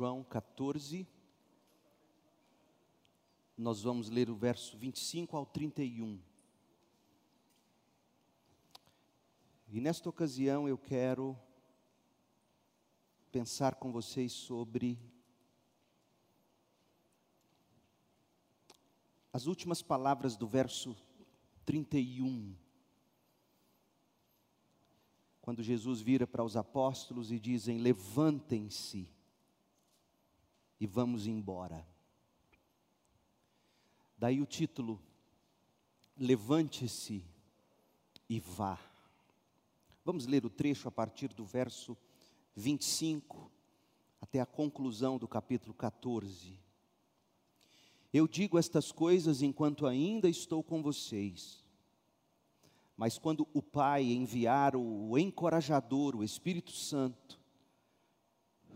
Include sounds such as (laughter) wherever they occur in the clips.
João 14. Nós vamos ler o verso 25 ao 31. E nesta ocasião eu quero pensar com vocês sobre as últimas palavras do verso 31. Quando Jesus vira para os apóstolos e dizem: Levantem-se e vamos embora. Daí o título: Levante-se e vá. Vamos ler o trecho a partir do verso 25 até a conclusão do capítulo 14. Eu digo estas coisas enquanto ainda estou com vocês. Mas quando o Pai enviar o encorajador, o Espírito Santo,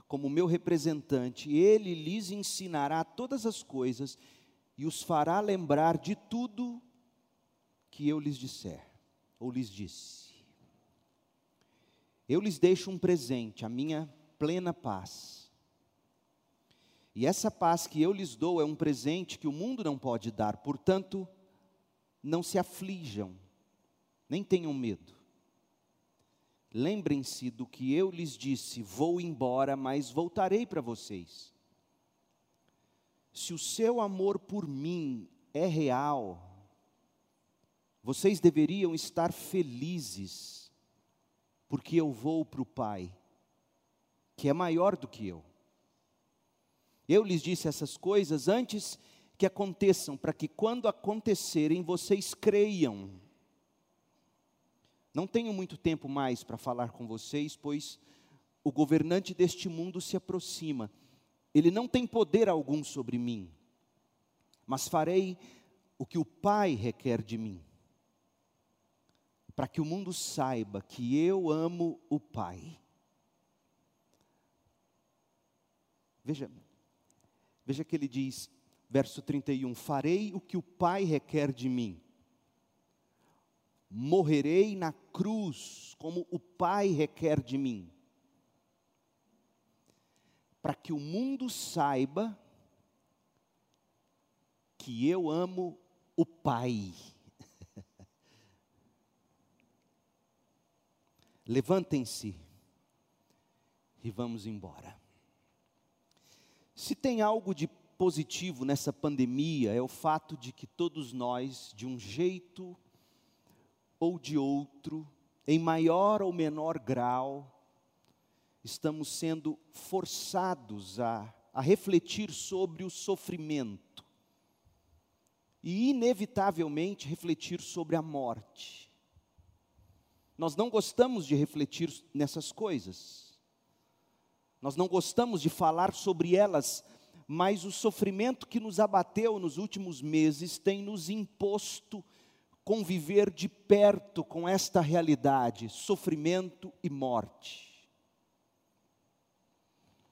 como meu representante, ele lhes ensinará todas as coisas e os fará lembrar de tudo que eu lhes disser ou lhes disse. Eu lhes deixo um presente, a minha plena paz. E essa paz que eu lhes dou é um presente que o mundo não pode dar, portanto, não se aflijam, nem tenham medo. Lembrem-se do que eu lhes disse: vou embora, mas voltarei para vocês. Se o seu amor por mim é real, vocês deveriam estar felizes porque eu vou para o Pai, que é maior do que eu. Eu lhes disse essas coisas antes que aconteçam, para que quando acontecerem vocês creiam. Não tenho muito tempo mais para falar com vocês, pois o governante deste mundo se aproxima. Ele não tem poder algum sobre mim, mas farei o que o Pai requer de mim para que o mundo saiba que eu amo o Pai. Veja, veja que ele diz, verso 31, farei o que o Pai requer de mim. Morrerei na cruz, como o Pai requer de mim. Para que o mundo saiba que eu amo o Pai. (laughs) Levantem-se e vamos embora. Se tem algo de positivo nessa pandemia, é o fato de que todos nós, de um jeito ou de outro, em maior ou menor grau, estamos sendo forçados a, a refletir sobre o sofrimento e, inevitavelmente, refletir sobre a morte. Nós não gostamos de refletir nessas coisas, nós não gostamos de falar sobre elas, mas o sofrimento que nos abateu nos últimos meses tem nos imposto conviver de perto com esta realidade, sofrimento e morte.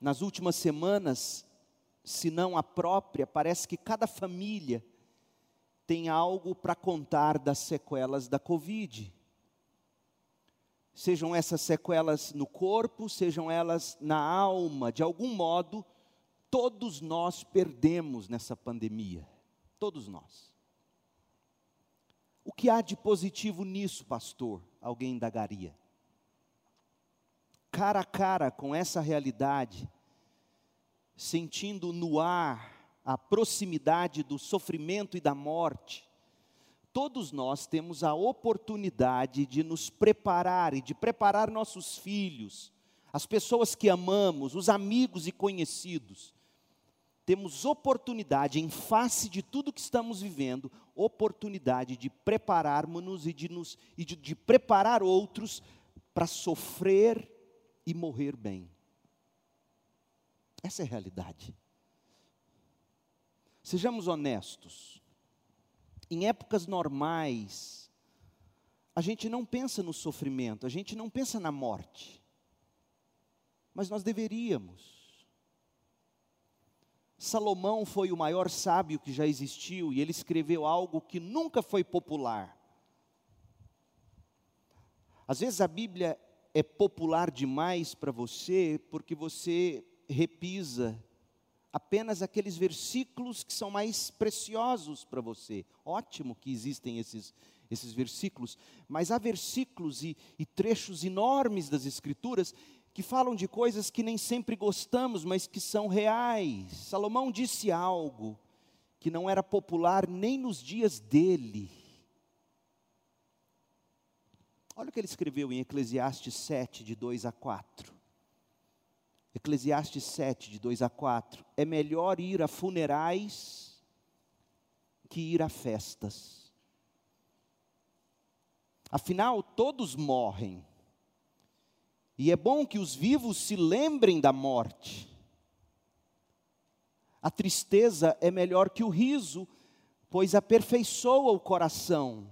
Nas últimas semanas, se não a própria, parece que cada família tem algo para contar das sequelas da Covid sejam essas sequelas no corpo, sejam elas na alma, de algum modo, todos nós perdemos nessa pandemia. Todos nós. O que há de positivo nisso, pastor? Alguém indagaria. Cara a cara com essa realidade, sentindo no ar a proximidade do sofrimento e da morte, todos nós temos a oportunidade de nos preparar e de preparar nossos filhos, as pessoas que amamos, os amigos e conhecidos. Temos oportunidade, em face de tudo que estamos vivendo, oportunidade de prepararmos-nos e, de, nos, e de, de preparar outros para sofrer e morrer bem. Essa é a realidade. Sejamos honestos em épocas normais, a gente não pensa no sofrimento, a gente não pensa na morte. Mas nós deveríamos. Salomão foi o maior sábio que já existiu e ele escreveu algo que nunca foi popular. Às vezes a Bíblia é popular demais para você porque você repisa apenas aqueles versículos que são mais preciosos para você. Ótimo que existem esses, esses versículos, mas há versículos e, e trechos enormes das Escrituras que falam de coisas que nem sempre gostamos, mas que são reais. Salomão disse algo que não era popular nem nos dias dele. Olha o que ele escreveu em Eclesiastes 7, de 2 a 4. Eclesiastes 7, de 2 a 4. É melhor ir a funerais que ir a festas. Afinal, todos morrem. E é bom que os vivos se lembrem da morte. A tristeza é melhor que o riso, pois aperfeiçoa o coração.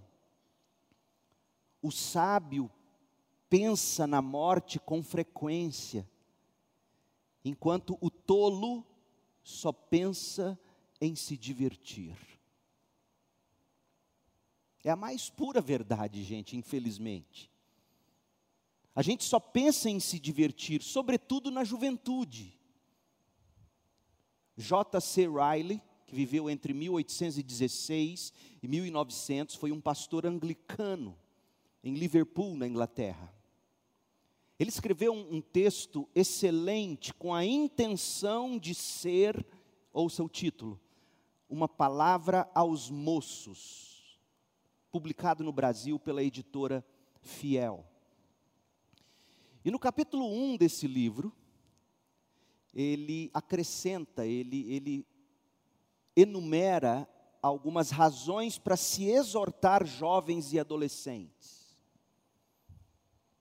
O sábio pensa na morte com frequência enquanto o tolo só pensa em se divertir. É a mais pura verdade, gente, infelizmente. A gente só pensa em se divertir, sobretudo na juventude. J.C. Riley, que viveu entre 1816 e 1900, foi um pastor anglicano em Liverpool, na Inglaterra. Ele escreveu um, um texto excelente com a intenção de ser, ouça o título, uma palavra aos moços, publicado no Brasil pela editora Fiel. E no capítulo 1 desse livro, ele acrescenta, ele, ele enumera algumas razões para se exortar jovens e adolescentes.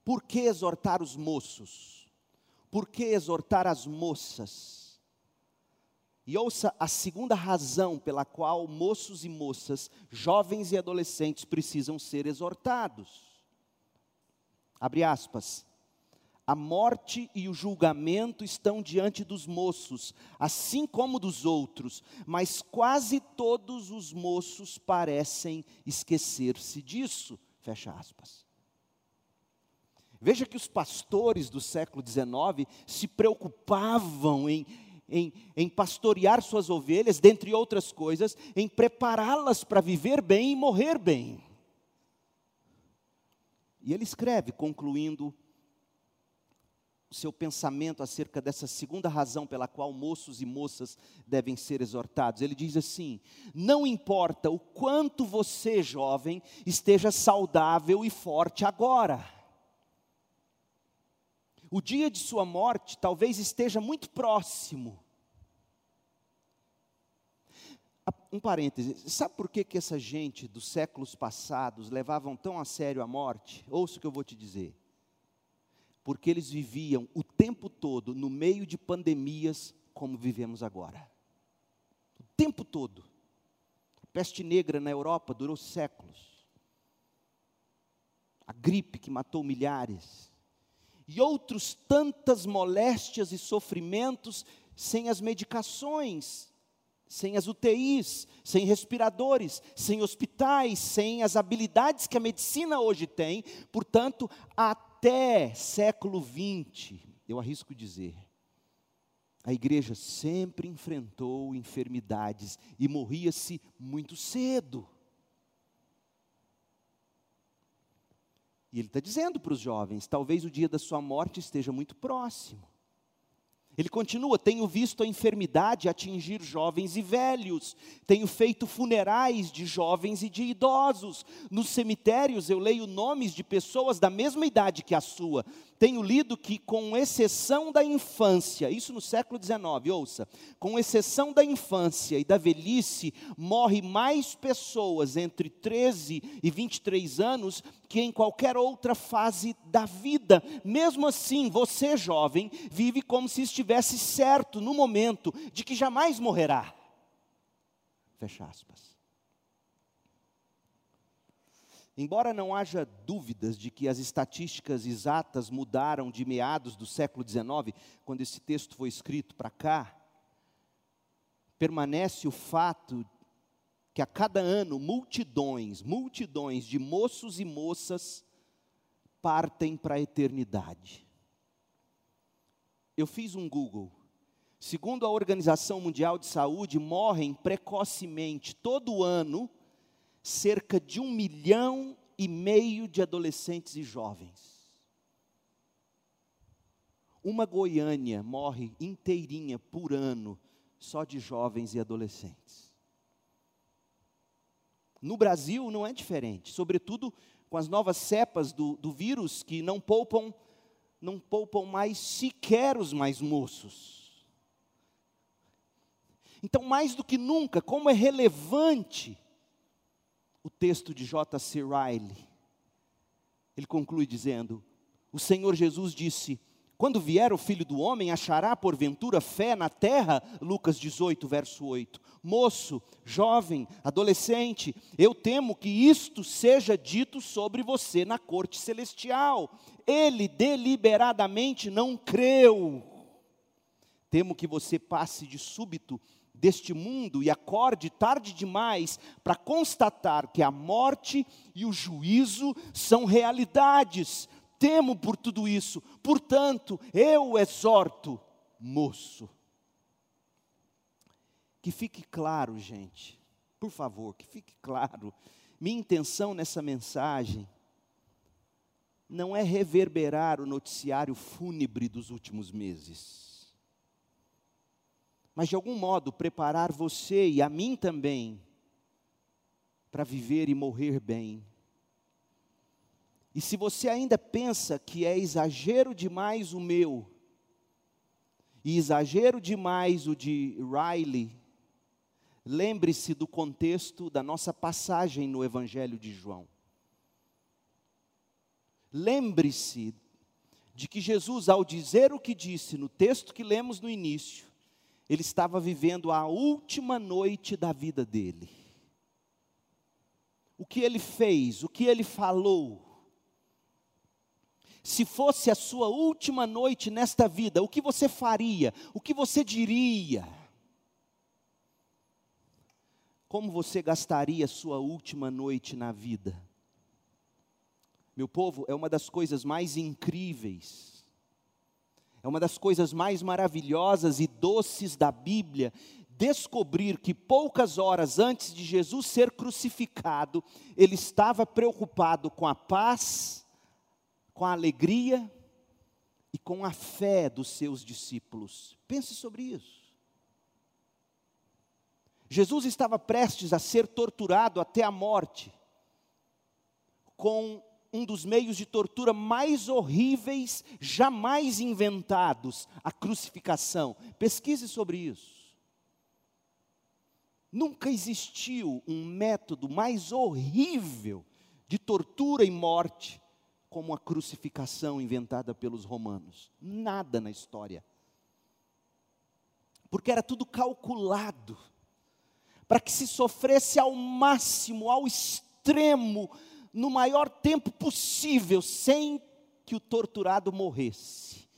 Por que exortar os moços? Por que exortar as moças? E ouça a segunda razão pela qual moços e moças, jovens e adolescentes precisam ser exortados. Abre aspas. A morte e o julgamento estão diante dos moços, assim como dos outros, mas quase todos os moços parecem esquecer-se disso. Fecha aspas. Veja que os pastores do século XIX se preocupavam em, em, em pastorear suas ovelhas, dentre outras coisas, em prepará-las para viver bem e morrer bem. E ele escreve, concluindo seu pensamento acerca dessa segunda razão pela qual moços e moças devem ser exortados. Ele diz assim: Não importa o quanto você, jovem, esteja saudável e forte agora o dia de sua morte talvez esteja muito próximo. Um parêntese, sabe por que, que essa gente dos séculos passados levavam tão a sério a morte? Ouça o que eu vou te dizer. Porque eles viviam o tempo todo no meio de pandemias como vivemos agora. O tempo todo. A peste negra na Europa durou séculos. A gripe que matou milhares e outros tantas moléstias e sofrimentos sem as medicações, sem as UTIs, sem respiradores, sem hospitais, sem as habilidades que a medicina hoje tem. Portanto, até século XX, eu arrisco dizer, a igreja sempre enfrentou enfermidades e morria-se muito cedo. E ele está dizendo para os jovens: talvez o dia da sua morte esteja muito próximo. Ele continua: tenho visto a enfermidade atingir jovens e velhos, tenho feito funerais de jovens e de idosos. Nos cemitérios eu leio nomes de pessoas da mesma idade que a sua. Tenho lido que, com exceção da infância, isso no século XIX, ouça, com exceção da infância e da velhice, morre mais pessoas entre 13 e 23 anos que em qualquer outra fase da vida. Mesmo assim, você, jovem, vive como se estivesse certo no momento de que jamais morrerá. Fecha aspas. Embora não haja dúvidas de que as estatísticas exatas mudaram de meados do século XIX, quando esse texto foi escrito para cá, permanece o fato que a cada ano multidões, multidões de moços e moças partem para a eternidade. Eu fiz um Google Segundo a Organização Mundial de Saúde, morrem precocemente, todo ano, cerca de um milhão e meio de adolescentes e jovens. Uma Goiânia morre inteirinha por ano só de jovens e adolescentes. No Brasil não é diferente, sobretudo com as novas cepas do, do vírus que não poupam, não poupam mais sequer os mais moços. Então, mais do que nunca, como é relevante o texto de J.C. Riley. Ele conclui dizendo: O Senhor Jesus disse: Quando vier o filho do homem, achará porventura fé na terra? Lucas 18, verso 8. Moço, jovem, adolescente, eu temo que isto seja dito sobre você na corte celestial. Ele deliberadamente não creu. Temo que você passe de súbito deste mundo e acorde tarde demais para constatar que a morte e o juízo são realidades. Temo por tudo isso, portanto, eu exorto, moço. Que fique claro, gente, por favor, que fique claro, minha intenção nessa mensagem não é reverberar o noticiário fúnebre dos últimos meses mas de algum modo preparar você e a mim também para viver e morrer bem. E se você ainda pensa que é exagero demais o meu, e exagero demais o de Riley, lembre-se do contexto da nossa passagem no Evangelho de João. Lembre-se de que Jesus, ao dizer o que disse no texto que lemos no início, ele estava vivendo a última noite da vida dele. O que ele fez, o que ele falou. Se fosse a sua última noite nesta vida, o que você faria? O que você diria? Como você gastaria a sua última noite na vida? Meu povo, é uma das coisas mais incríveis é uma das coisas mais maravilhosas e doces da Bíblia descobrir que poucas horas antes de Jesus ser crucificado, ele estava preocupado com a paz, com a alegria e com a fé dos seus discípulos. Pense sobre isso. Jesus estava prestes a ser torturado até a morte, com um dos meios de tortura mais horríveis jamais inventados, a crucificação. Pesquise sobre isso. Nunca existiu um método mais horrível de tortura e morte como a crucificação inventada pelos romanos. Nada na história. Porque era tudo calculado para que se sofresse ao máximo, ao extremo, no maior tempo possível, sem que o torturado morresse.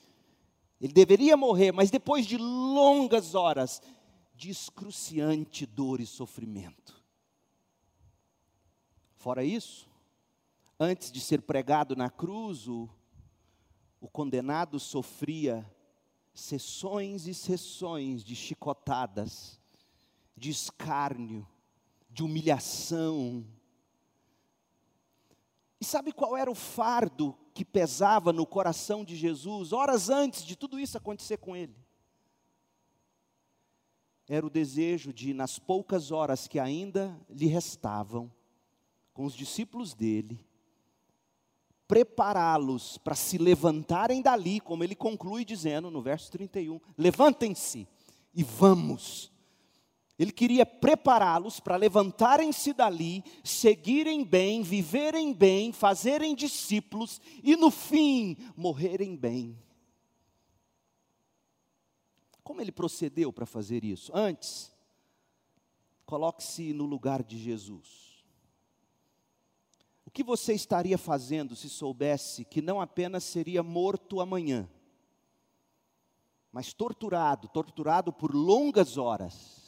Ele deveria morrer, mas depois de longas horas de excruciante dor e sofrimento. Fora isso, antes de ser pregado na cruz, o, o condenado sofria sessões e sessões de chicotadas, de escárnio, de humilhação, e sabe qual era o fardo que pesava no coração de Jesus, horas antes de tudo isso acontecer com ele? Era o desejo de, nas poucas horas que ainda lhe restavam, com os discípulos dele, prepará-los para se levantarem dali, como ele conclui dizendo no verso 31, levantem-se e vamos ele queria prepará-los para levantarem-se dali, seguirem bem, viverem bem, fazerem discípulos e no fim morrerem bem. Como ele procedeu para fazer isso? Antes, coloque-se no lugar de Jesus. O que você estaria fazendo se soubesse que não apenas seria morto amanhã, mas torturado, torturado por longas horas?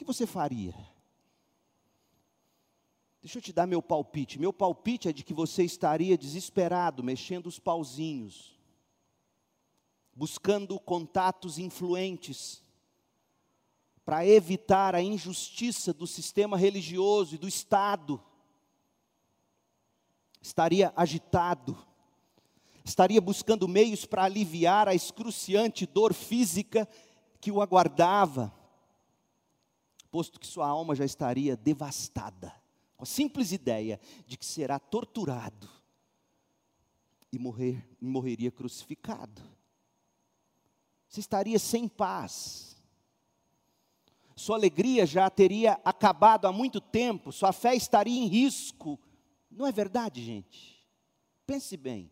Que você faria? Deixa eu te dar meu palpite. Meu palpite é de que você estaria desesperado, mexendo os pauzinhos, buscando contatos influentes, para evitar a injustiça do sistema religioso e do Estado. Estaria agitado, estaria buscando meios para aliviar a excruciante dor física que o aguardava, posto que sua alma já estaria devastada, com a simples ideia de que será torturado e morrer, morreria crucificado. Você estaria sem paz. Sua alegria já teria acabado há muito tempo, sua fé estaria em risco. Não é verdade, gente? Pense bem.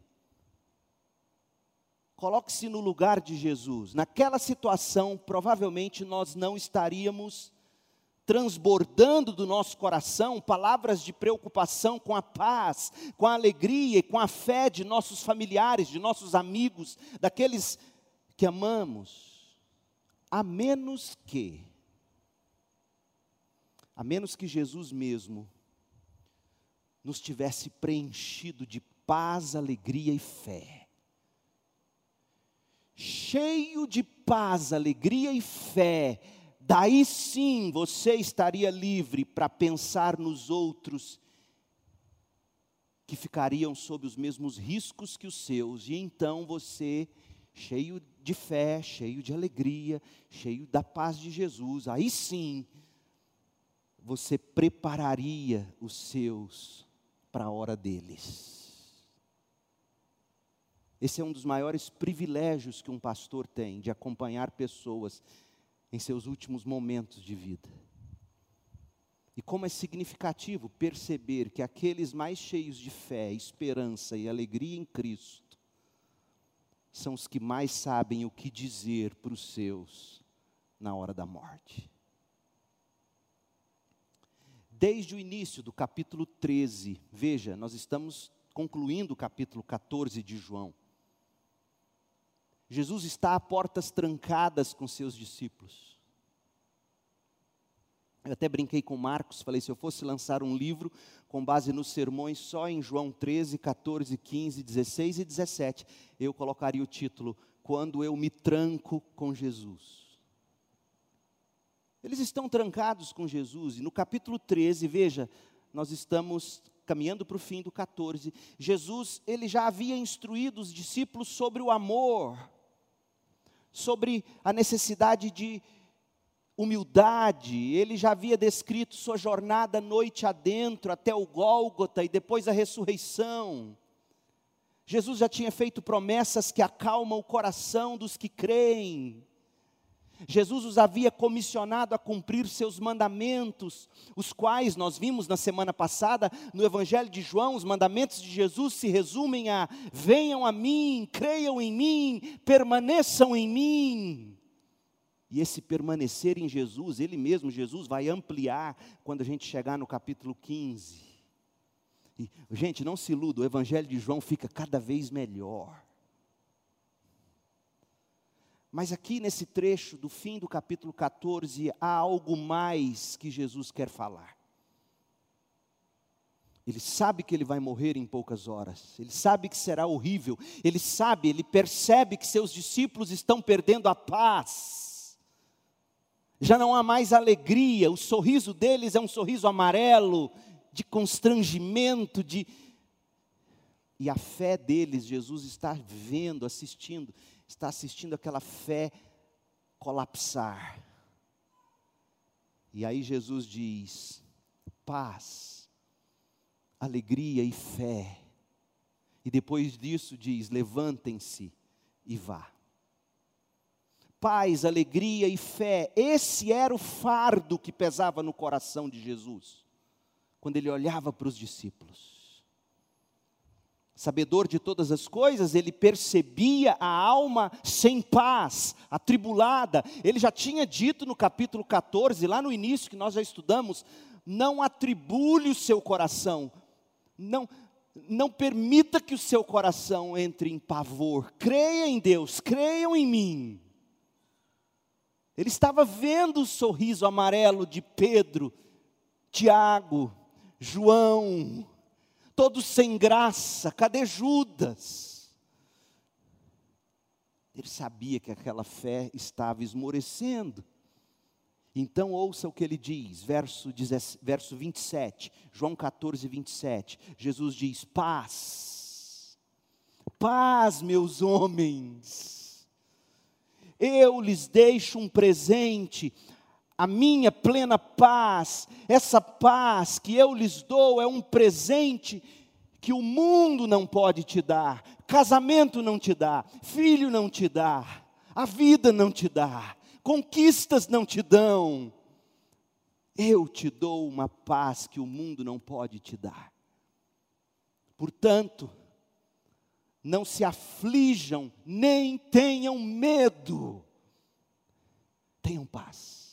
Coloque-se no lugar de Jesus. Naquela situação, provavelmente nós não estaríamos transbordando do nosso coração palavras de preocupação com a paz, com a alegria e com a fé de nossos familiares, de nossos amigos, daqueles que amamos, a menos que, a menos que Jesus mesmo nos tivesse preenchido de paz, alegria e fé. Cheio de paz, alegria e fé, daí sim você estaria livre para pensar nos outros que ficariam sob os mesmos riscos que os seus, e então você, cheio de fé, cheio de alegria, cheio da paz de Jesus, aí sim você prepararia os seus para a hora deles. Esse é um dos maiores privilégios que um pastor tem, de acompanhar pessoas em seus últimos momentos de vida. E como é significativo perceber que aqueles mais cheios de fé, esperança e alegria em Cristo são os que mais sabem o que dizer para os seus na hora da morte. Desde o início do capítulo 13, veja, nós estamos concluindo o capítulo 14 de João. Jesus está a portas trancadas com seus discípulos. Eu até brinquei com Marcos, falei: se eu fosse lançar um livro com base nos sermões só em João 13, 14, 15, 16 e 17, eu colocaria o título: Quando eu me tranco com Jesus. Eles estão trancados com Jesus, e no capítulo 13, veja, nós estamos caminhando para o fim do 14. Jesus, ele já havia instruído os discípulos sobre o amor, sobre a necessidade de humildade, ele já havia descrito sua jornada noite adentro até o Gólgota e depois a ressurreição. Jesus já tinha feito promessas que acalmam o coração dos que creem. Jesus os havia comissionado a cumprir seus mandamentos, os quais nós vimos na semana passada no Evangelho de João. Os mandamentos de Jesus se resumem a: venham a mim, creiam em mim, permaneçam em mim. E esse permanecer em Jesus, Ele mesmo, Jesus, vai ampliar quando a gente chegar no capítulo 15. E, gente, não se iluda, o Evangelho de João fica cada vez melhor. Mas aqui nesse trecho do fim do capítulo 14, há algo mais que Jesus quer falar. Ele sabe que ele vai morrer em poucas horas, ele sabe que será horrível, ele sabe, ele percebe que seus discípulos estão perdendo a paz já não há mais alegria, o sorriso deles é um sorriso amarelo, de constrangimento, de. E a fé deles, Jesus está vendo, assistindo, está assistindo aquela fé colapsar. E aí Jesus diz: paz, alegria e fé. E depois disso diz: levantem-se e vá paz, alegria e fé. Esse era o fardo que pesava no coração de Jesus, quando ele olhava para os discípulos. Sabedor de todas as coisas, ele percebia a alma sem paz, atribulada. Ele já tinha dito no capítulo 14, lá no início que nós já estudamos: não atribule o seu coração, não, não permita que o seu coração entre em pavor. Creia em Deus, creiam em mim. Ele estava vendo o sorriso amarelo de Pedro, Tiago, João, todos sem graça. Cadê Judas? Ele sabia que aquela fé estava esmorecendo. Então ouça o que ele diz, verso, verso 27, João 14, 27. Jesus diz: Paz, paz, meus homens, eu lhes deixo um presente, a minha plena paz, essa paz que eu lhes dou é um presente que o mundo não pode te dar, casamento não te dá, filho não te dá, a vida não te dá conquistas não te dão. Eu te dou uma paz que o mundo não pode te dar. Portanto, não se aflijam, nem tenham medo. Tenham paz.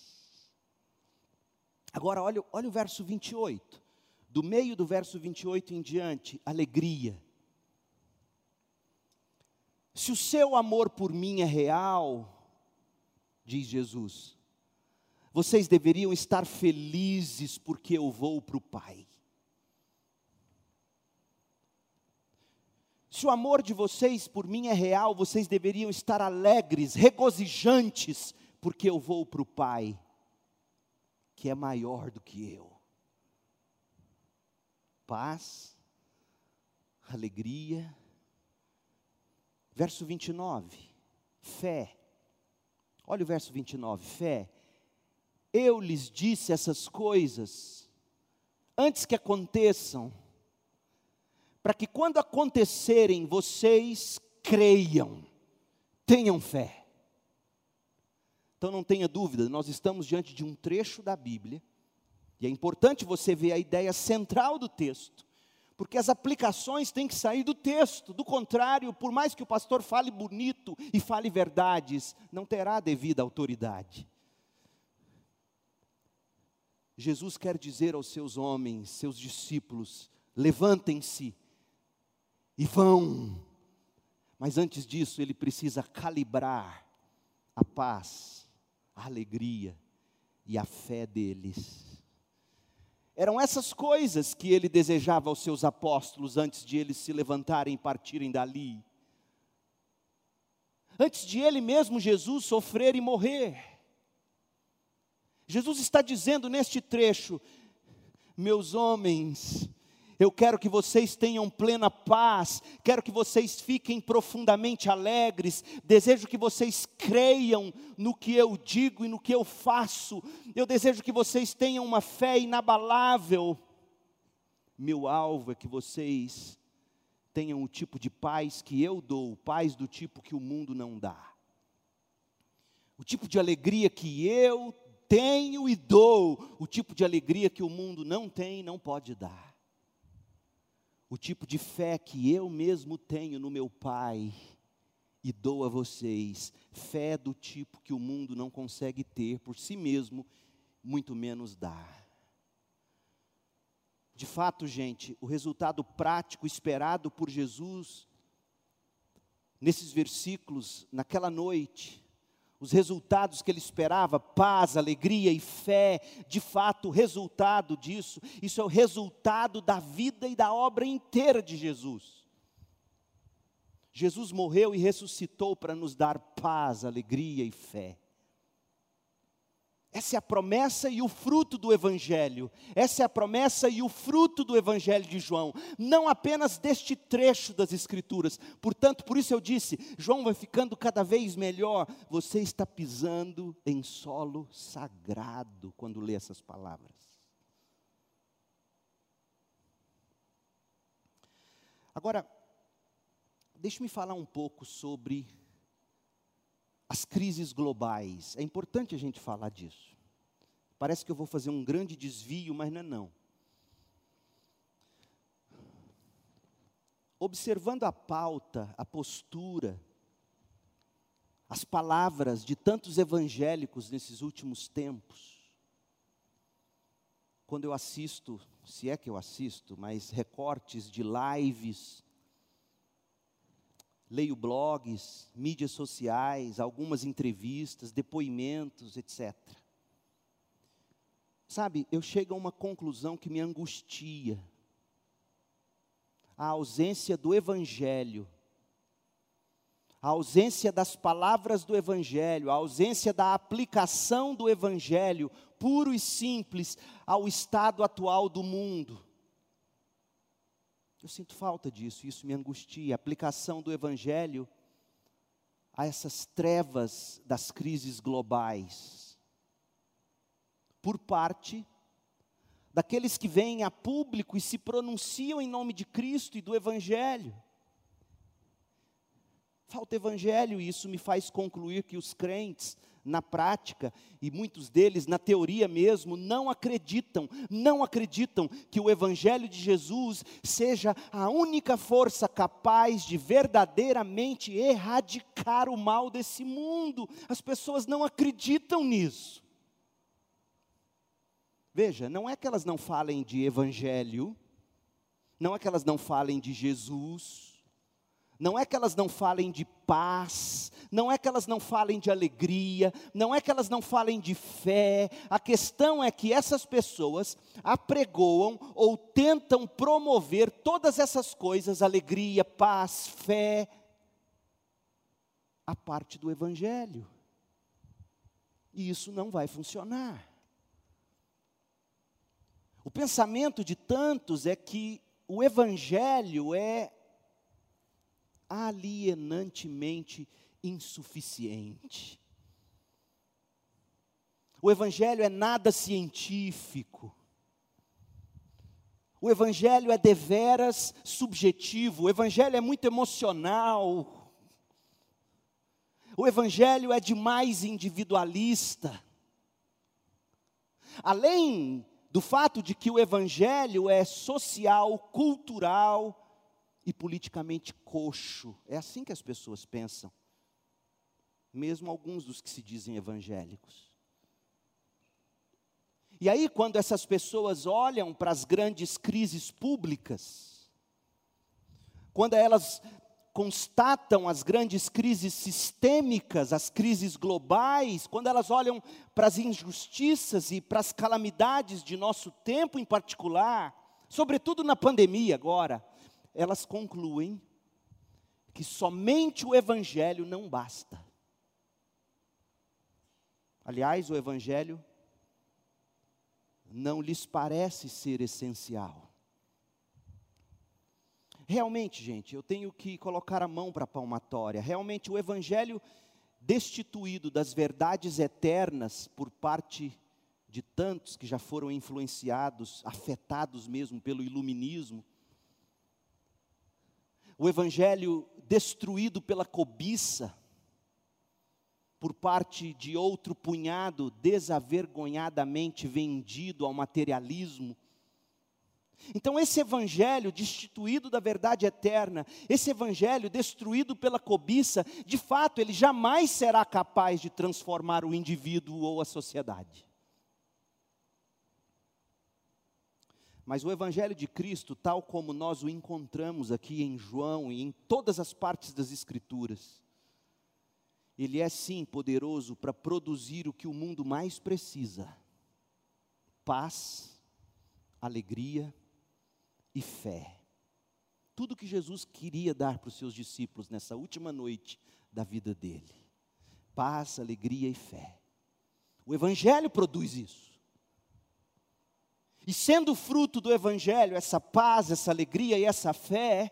Agora, olha, olha o verso 28. Do meio do verso 28 em diante, alegria. Se o seu amor por mim é real, diz Jesus. Vocês deveriam estar felizes porque eu vou para o Pai. Se o amor de vocês por mim é real, vocês deveriam estar alegres, regozijantes, porque eu vou para o Pai, que é maior do que eu. Paz, alegria. Verso 29, fé. Olha o verso 29, fé. Eu lhes disse essas coisas antes que aconteçam, para que quando acontecerem vocês creiam, tenham fé. Então não tenha dúvida, nós estamos diante de um trecho da Bíblia, e é importante você ver a ideia central do texto porque as aplicações têm que sair do texto, do contrário, por mais que o pastor fale bonito e fale verdades, não terá devida autoridade. Jesus quer dizer aos seus homens, seus discípulos: levantem-se e vão. Mas antes disso, ele precisa calibrar a paz, a alegria e a fé deles. Eram essas coisas que ele desejava aos seus apóstolos antes de eles se levantarem e partirem dali. Antes de ele mesmo, Jesus, sofrer e morrer. Jesus está dizendo neste trecho: meus homens, eu quero que vocês tenham plena paz, quero que vocês fiquem profundamente alegres, desejo que vocês creiam no que eu digo e no que eu faço, eu desejo que vocês tenham uma fé inabalável. Meu alvo é que vocês tenham o tipo de paz que eu dou, paz do tipo que o mundo não dá, o tipo de alegria que eu tenho e dou, o tipo de alegria que o mundo não tem e não pode dar o tipo de fé que eu mesmo tenho no meu Pai e dou a vocês, fé do tipo que o mundo não consegue ter por si mesmo, muito menos dar. De fato, gente, o resultado prático esperado por Jesus nesses versículos, naquela noite, os resultados que ele esperava, paz, alegria e fé, de fato, o resultado disso, isso é o resultado da vida e da obra inteira de Jesus. Jesus morreu e ressuscitou para nos dar paz, alegria e fé. Essa é a promessa e o fruto do Evangelho. Essa é a promessa e o fruto do Evangelho de João. Não apenas deste trecho das Escrituras. Portanto, por isso eu disse: João vai ficando cada vez melhor. Você está pisando em solo sagrado quando lê essas palavras. Agora, deixe-me falar um pouco sobre as crises globais. É importante a gente falar disso. Parece que eu vou fazer um grande desvio, mas não é não. Observando a pauta, a postura, as palavras de tantos evangélicos nesses últimos tempos, quando eu assisto, se é que eu assisto, mas recortes de lives, leio blogs, mídias sociais, algumas entrevistas, depoimentos, etc. Sabe, eu chego a uma conclusão que me angustia. A ausência do Evangelho, a ausência das palavras do Evangelho, a ausência da aplicação do Evangelho, puro e simples, ao estado atual do mundo. Eu sinto falta disso, isso me angustia. A aplicação do Evangelho a essas trevas das crises globais, por parte daqueles que vêm a público e se pronunciam em nome de Cristo e do Evangelho. Falta Evangelho, e isso me faz concluir que os crentes, na prática, e muitos deles na teoria mesmo, não acreditam, não acreditam que o Evangelho de Jesus seja a única força capaz de verdadeiramente erradicar o mal desse mundo. As pessoas não acreditam nisso. Veja, não é que elas não falem de evangelho, não é que elas não falem de Jesus, não é que elas não falem de paz, não é que elas não falem de alegria, não é que elas não falem de fé, a questão é que essas pessoas apregoam ou tentam promover todas essas coisas, alegria, paz, fé, a parte do Evangelho. E isso não vai funcionar. O pensamento de tantos é que o Evangelho é alienantemente insuficiente. O Evangelho é nada científico. O Evangelho é deveras subjetivo. O Evangelho é muito emocional. O Evangelho é demais individualista. Além do fato de que o evangelho é social, cultural e politicamente coxo. É assim que as pessoas pensam. Mesmo alguns dos que se dizem evangélicos. E aí, quando essas pessoas olham para as grandes crises públicas, quando elas constatam as grandes crises sistêmicas, as crises globais, quando elas olham para as injustiças e para as calamidades de nosso tempo em particular, sobretudo na pandemia agora, elas concluem que somente o Evangelho não basta. Aliás, o Evangelho não lhes parece ser essencial. Realmente, gente, eu tenho que colocar a mão para a palmatória. Realmente, o Evangelho destituído das verdades eternas por parte de tantos que já foram influenciados, afetados mesmo pelo iluminismo. O Evangelho destruído pela cobiça, por parte de outro punhado desavergonhadamente vendido ao materialismo, então, esse evangelho destituído da verdade eterna, esse evangelho destruído pela cobiça, de fato, ele jamais será capaz de transformar o indivíduo ou a sociedade. Mas o Evangelho de Cristo, tal como nós o encontramos aqui em João e em todas as partes das Escrituras, ele é sim poderoso para produzir o que o mundo mais precisa: paz, alegria e fé. Tudo que Jesus queria dar para os seus discípulos nessa última noite da vida dele: paz, alegria e fé. O Evangelho produz isso. E sendo fruto do Evangelho, essa paz, essa alegria e essa fé,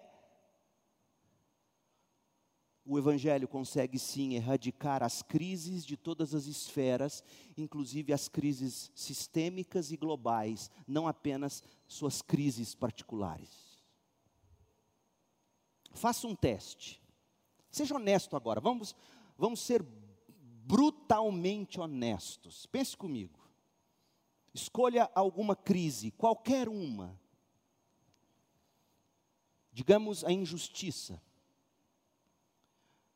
o Evangelho consegue sim erradicar as crises de todas as esferas, inclusive as crises sistêmicas e globais, não apenas suas crises particulares. Faça um teste. Seja honesto agora, vamos, vamos ser brutalmente honestos. Pense comigo. Escolha alguma crise, qualquer uma. Digamos a injustiça.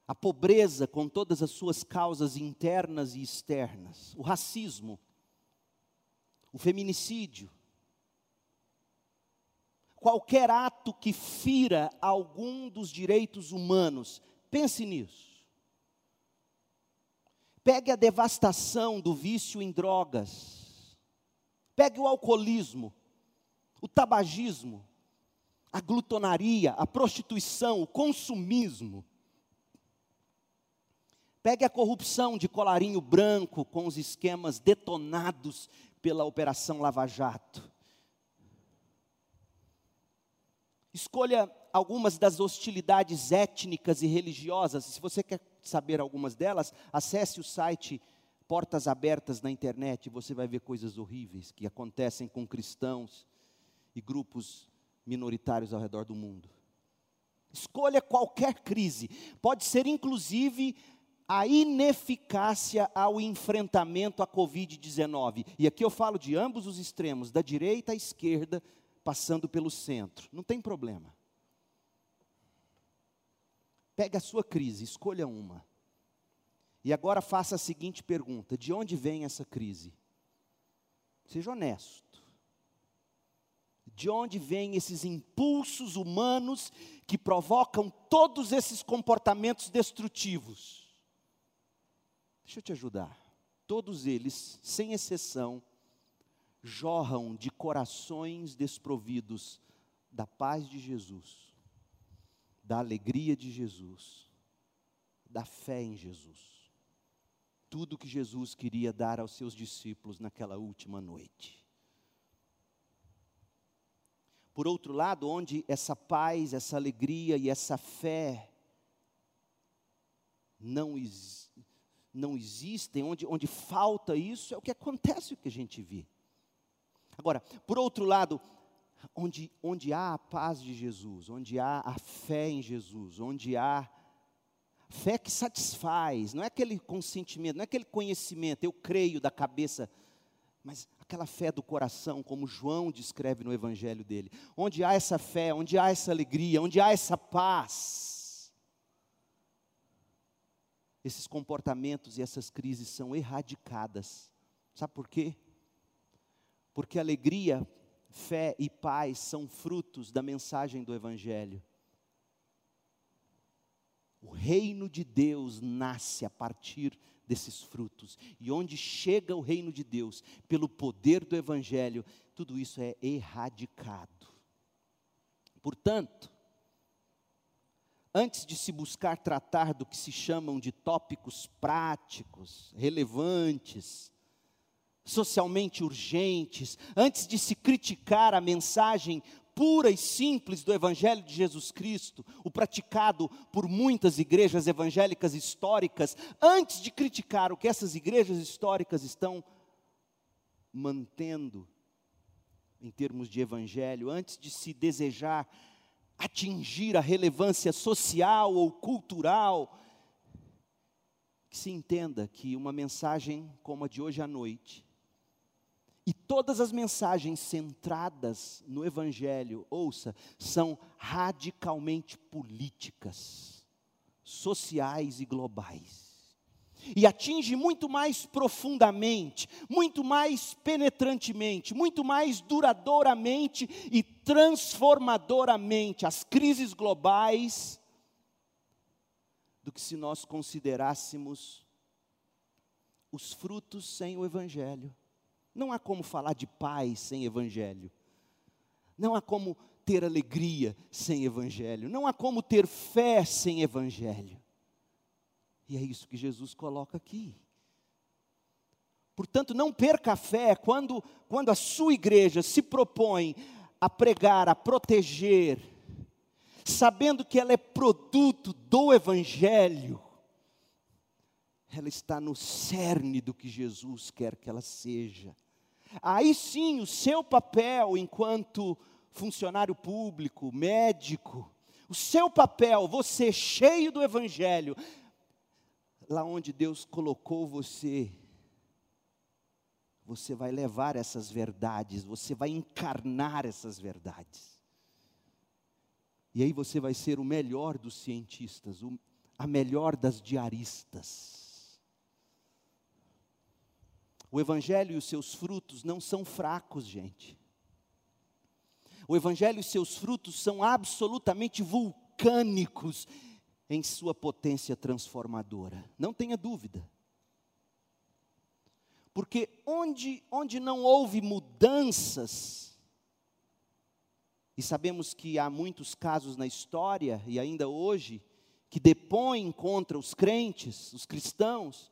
A pobreza com todas as suas causas internas e externas, o racismo, o feminicídio, qualquer ato que fira algum dos direitos humanos, pense nisso. Pegue a devastação do vício em drogas, pegue o alcoolismo, o tabagismo, a glutonaria, a prostituição, o consumismo Pegue a corrupção de colarinho branco com os esquemas detonados pela Operação Lava Jato. Escolha algumas das hostilidades étnicas e religiosas. Se você quer saber algumas delas, acesse o site Portas Abertas na internet. Você vai ver coisas horríveis que acontecem com cristãos e grupos minoritários ao redor do mundo. Escolha qualquer crise, pode ser inclusive a ineficácia ao enfrentamento à Covid-19. E aqui eu falo de ambos os extremos, da direita à esquerda, passando pelo centro. Não tem problema. Pegue a sua crise, escolha uma. E agora faça a seguinte pergunta: de onde vem essa crise? Seja honesto. De onde vêm esses impulsos humanos que provocam todos esses comportamentos destrutivos? Deixa eu te ajudar. Todos eles, sem exceção, jorram de corações desprovidos da paz de Jesus, da alegria de Jesus, da fé em Jesus. Tudo que Jesus queria dar aos seus discípulos naquela última noite. Por outro lado, onde essa paz, essa alegria e essa fé não, não existem, onde, onde falta isso, é o que acontece o que a gente vê. Agora, por outro lado, onde, onde há a paz de Jesus, onde há a fé em Jesus, onde há fé que satisfaz, não é aquele consentimento, não é aquele conhecimento, eu creio da cabeça, mas aquela fé do coração, como João descreve no evangelho dele. Onde há essa fé, onde há essa alegria, onde há essa paz. Esses comportamentos e essas crises são erradicadas. Sabe por quê? porque alegria, fé e paz são frutos da mensagem do Evangelho. O reino de Deus nasce a partir desses frutos, e onde chega o reino de Deus, pelo poder do Evangelho, tudo isso é erradicado. Portanto, antes de se buscar tratar do que se chamam de tópicos práticos, relevantes, socialmente urgentes, antes de se criticar a mensagem pura e simples do Evangelho de Jesus Cristo, o praticado por muitas igrejas evangélicas históricas, antes de criticar o que essas igrejas históricas estão mantendo em termos de Evangelho, antes de se desejar atingir a relevância social ou cultural, que se entenda que uma mensagem como a de hoje à noite, e todas as mensagens centradas no Evangelho, ouça, são radicalmente políticas, sociais e globais. E atinge muito mais profundamente, muito mais penetrantemente, muito mais duradouramente e transformadoramente as crises globais do que se nós considerássemos os frutos sem o Evangelho. Não há como falar de paz sem evangelho. Não há como ter alegria sem evangelho. Não há como ter fé sem evangelho. E é isso que Jesus coloca aqui. Portanto, não perca a fé quando, quando a sua igreja se propõe a pregar, a proteger, sabendo que ela é produto do Evangelho, ela está no cerne do que Jesus quer que ela seja. Aí sim, o seu papel enquanto funcionário público, médico, o seu papel, você cheio do Evangelho, lá onde Deus colocou você, você vai levar essas verdades, você vai encarnar essas verdades. E aí você vai ser o melhor dos cientistas, o, a melhor das diaristas. O Evangelho e os seus frutos não são fracos, gente. O Evangelho e seus frutos são absolutamente vulcânicos em sua potência transformadora. Não tenha dúvida. Porque onde, onde não houve mudanças, e sabemos que há muitos casos na história, e ainda hoje, que depõem contra os crentes, os cristãos.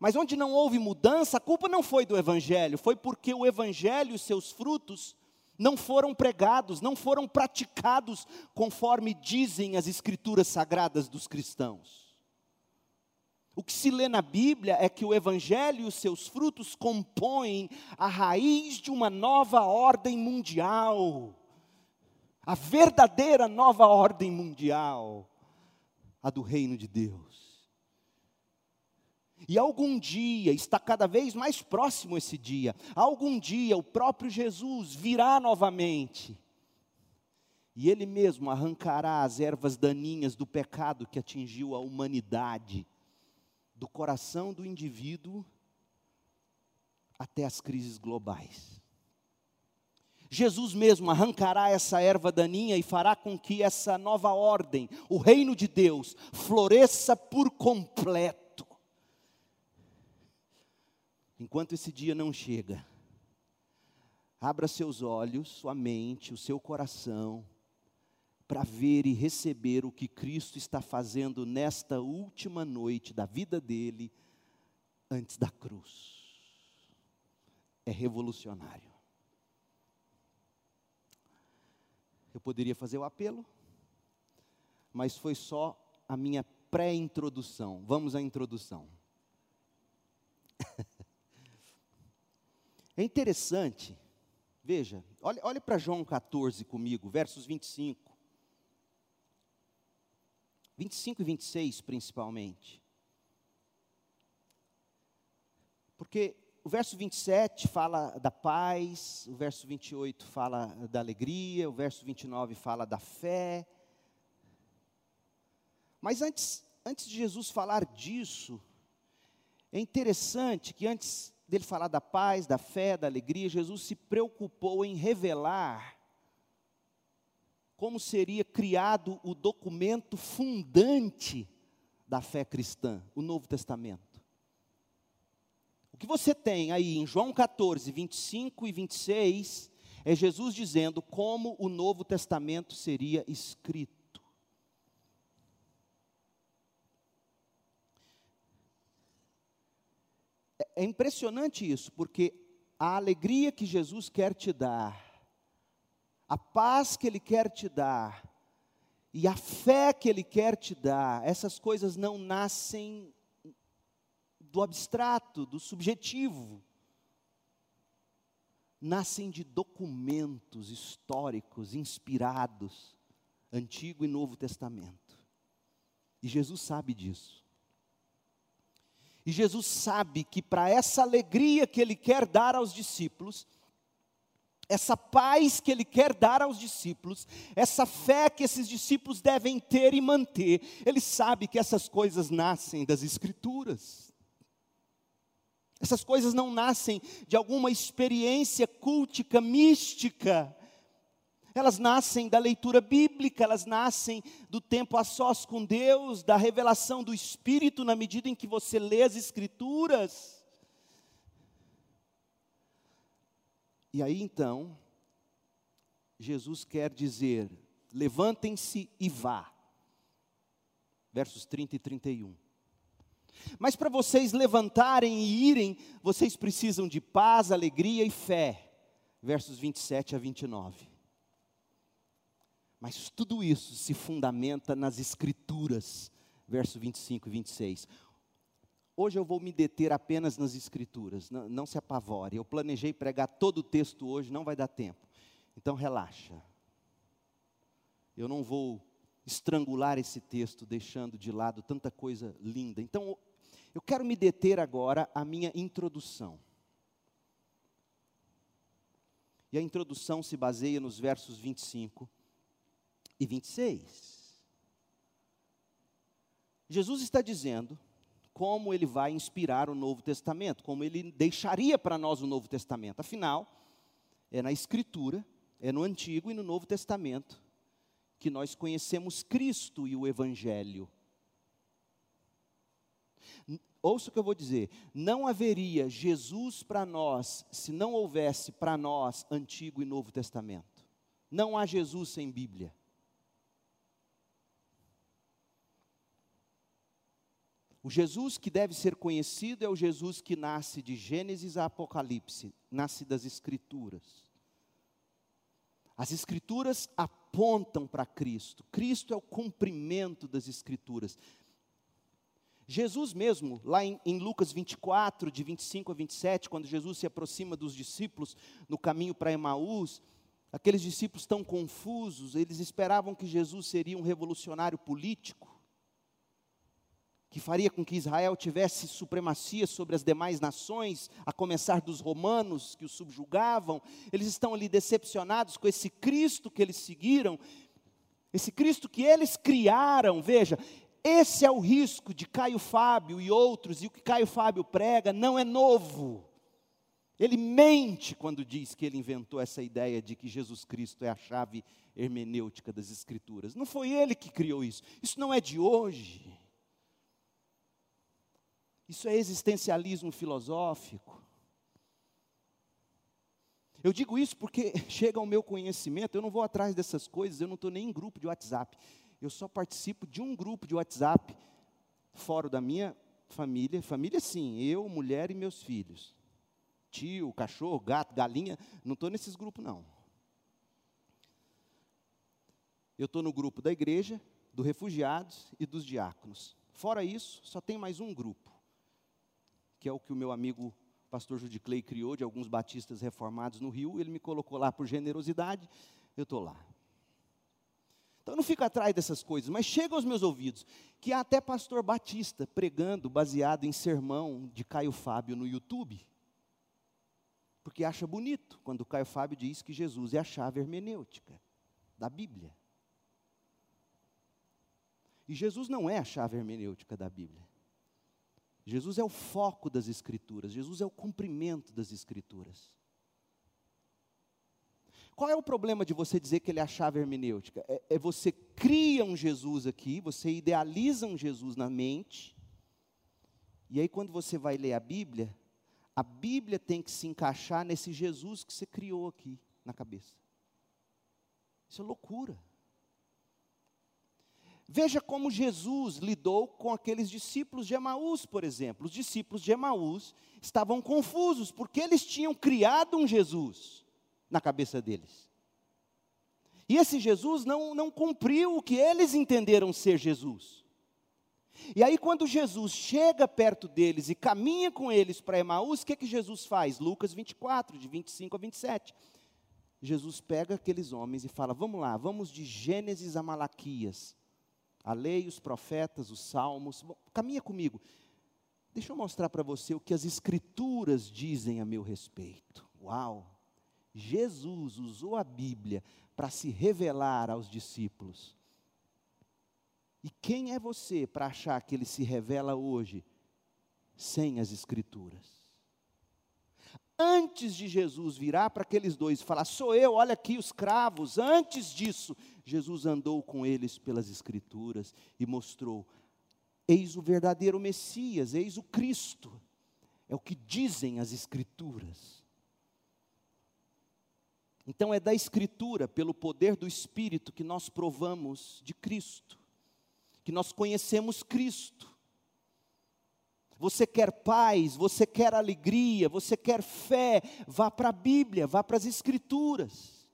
Mas onde não houve mudança, a culpa não foi do Evangelho, foi porque o Evangelho e seus frutos não foram pregados, não foram praticados conforme dizem as Escrituras sagradas dos cristãos. O que se lê na Bíblia é que o Evangelho e os seus frutos compõem a raiz de uma nova ordem mundial, a verdadeira nova ordem mundial, a do reino de Deus. E algum dia, está cada vez mais próximo esse dia, algum dia o próprio Jesus virá novamente. E Ele mesmo arrancará as ervas daninhas do pecado que atingiu a humanidade, do coração do indivíduo até as crises globais. Jesus mesmo arrancará essa erva daninha e fará com que essa nova ordem, o reino de Deus, floresça por completo Enquanto esse dia não chega, abra seus olhos, sua mente, o seu coração, para ver e receber o que Cristo está fazendo nesta última noite da vida dele, antes da cruz. É revolucionário. Eu poderia fazer o apelo, mas foi só a minha pré-introdução. Vamos à introdução. (laughs) É interessante, veja, olhe, olhe para João 14 comigo, versos 25. 25 e 26 principalmente. Porque o verso 27 fala da paz, o verso 28 fala da alegria, o verso 29 fala da fé. Mas antes, antes de Jesus falar disso, é interessante que antes dele falar da paz, da fé, da alegria, Jesus se preocupou em revelar como seria criado o documento fundante da fé cristã, o Novo Testamento. O que você tem aí em João 14, 25 e 26 é Jesus dizendo como o Novo Testamento seria escrito. É impressionante isso, porque a alegria que Jesus quer te dar, a paz que Ele quer te dar, e a fé que Ele quer te dar, essas coisas não nascem do abstrato, do subjetivo. Nascem de documentos históricos inspirados, Antigo e Novo Testamento. E Jesus sabe disso. E Jesus sabe que para essa alegria que Ele quer dar aos discípulos, essa paz que Ele quer dar aos discípulos, essa fé que esses discípulos devem ter e manter, Ele sabe que essas coisas nascem das Escrituras. Essas coisas não nascem de alguma experiência cultica, mística, elas nascem da leitura bíblica, elas nascem do tempo a sós com Deus, da revelação do Espírito na medida em que você lê as Escrituras. E aí então, Jesus quer dizer: levantem-se e vá. Versos 30 e 31. Mas para vocês levantarem e irem, vocês precisam de paz, alegria e fé. Versos 27 a 29. Mas tudo isso se fundamenta nas Escrituras, verso 25 e 26. Hoje eu vou me deter apenas nas Escrituras, não, não se apavore. Eu planejei pregar todo o texto hoje, não vai dar tempo. Então relaxa. Eu não vou estrangular esse texto, deixando de lado tanta coisa linda. Então, eu quero me deter agora à minha introdução. E a introdução se baseia nos versos 25 e 26. Jesus está dizendo como ele vai inspirar o Novo Testamento, como ele deixaria para nós o Novo Testamento. Afinal, é na Escritura, é no Antigo e no Novo Testamento que nós conhecemos Cristo e o Evangelho. Ouça o que eu vou dizer: não haveria Jesus para nós se não houvesse para nós Antigo e Novo Testamento. Não há Jesus sem Bíblia. O Jesus que deve ser conhecido é o Jesus que nasce de Gênesis a Apocalipse, nasce das Escrituras. As Escrituras apontam para Cristo, Cristo é o cumprimento das Escrituras. Jesus mesmo, lá em, em, Lucas 24, de 25 a 27, quando Jesus se aproxima dos discípulos no caminho para Emaús, aqueles discípulos tão confusos, eles esperavam que Jesus seria um revolucionário político, que faria com que Israel tivesse supremacia sobre as demais nações, a começar dos romanos que o subjugavam. Eles estão ali decepcionados com esse Cristo que eles seguiram, esse Cristo que eles criaram. Veja, esse é o risco de Caio Fábio e outros, e o que Caio Fábio prega não é novo. Ele mente quando diz que ele inventou essa ideia de que Jesus Cristo é a chave hermenêutica das Escrituras. Não foi ele que criou isso, isso não é de hoje. Isso é existencialismo filosófico. Eu digo isso porque (laughs) chega ao meu conhecimento, eu não vou atrás dessas coisas, eu não estou nem em grupo de WhatsApp. Eu só participo de um grupo de WhatsApp, fora da minha família. Família, sim, eu, mulher e meus filhos. Tio, cachorro, gato, galinha, não estou nesses grupos, não. Eu estou no grupo da igreja, dos refugiados e dos diáconos. Fora isso, só tem mais um grupo que é o que o meu amigo pastor Judy Clay criou de alguns batistas reformados no Rio, ele me colocou lá por generosidade, eu estou lá. Então eu não fico atrás dessas coisas, mas chega aos meus ouvidos que há até pastor batista pregando baseado em sermão de Caio Fábio no YouTube. Porque acha bonito quando Caio Fábio diz que Jesus é a chave hermenêutica da Bíblia. E Jesus não é a chave hermenêutica da Bíblia. Jesus é o foco das Escrituras, Jesus é o cumprimento das Escrituras. Qual é o problema de você dizer que ele é a chave hermenêutica? É, é você cria um Jesus aqui, você idealiza um Jesus na mente, e aí quando você vai ler a Bíblia, a Bíblia tem que se encaixar nesse Jesus que você criou aqui na cabeça. Isso é loucura. Veja como Jesus lidou com aqueles discípulos de Emaús, por exemplo. Os discípulos de Emaús estavam confusos, porque eles tinham criado um Jesus na cabeça deles. E esse Jesus não, não cumpriu o que eles entenderam ser Jesus. E aí, quando Jesus chega perto deles e caminha com eles para Emaús, o que, que Jesus faz? Lucas 24, de 25 a 27. Jesus pega aqueles homens e fala: Vamos lá, vamos de Gênesis a Malaquias a lei, os profetas, os salmos. Caminha comigo. Deixa eu mostrar para você o que as escrituras dizem a meu respeito. Uau! Jesus usou a Bíblia para se revelar aos discípulos. E quem é você para achar que ele se revela hoje sem as escrituras? Antes de Jesus virar para aqueles dois e falar: Sou eu, olha aqui os cravos. Antes disso, Jesus andou com eles pelas Escrituras e mostrou: Eis o verdadeiro Messias, eis o Cristo. É o que dizem as Escrituras. Então é da Escritura, pelo poder do Espírito, que nós provamos de Cristo, que nós conhecemos Cristo você quer paz, você quer alegria, você quer fé, vá para a Bíblia, vá para as Escrituras.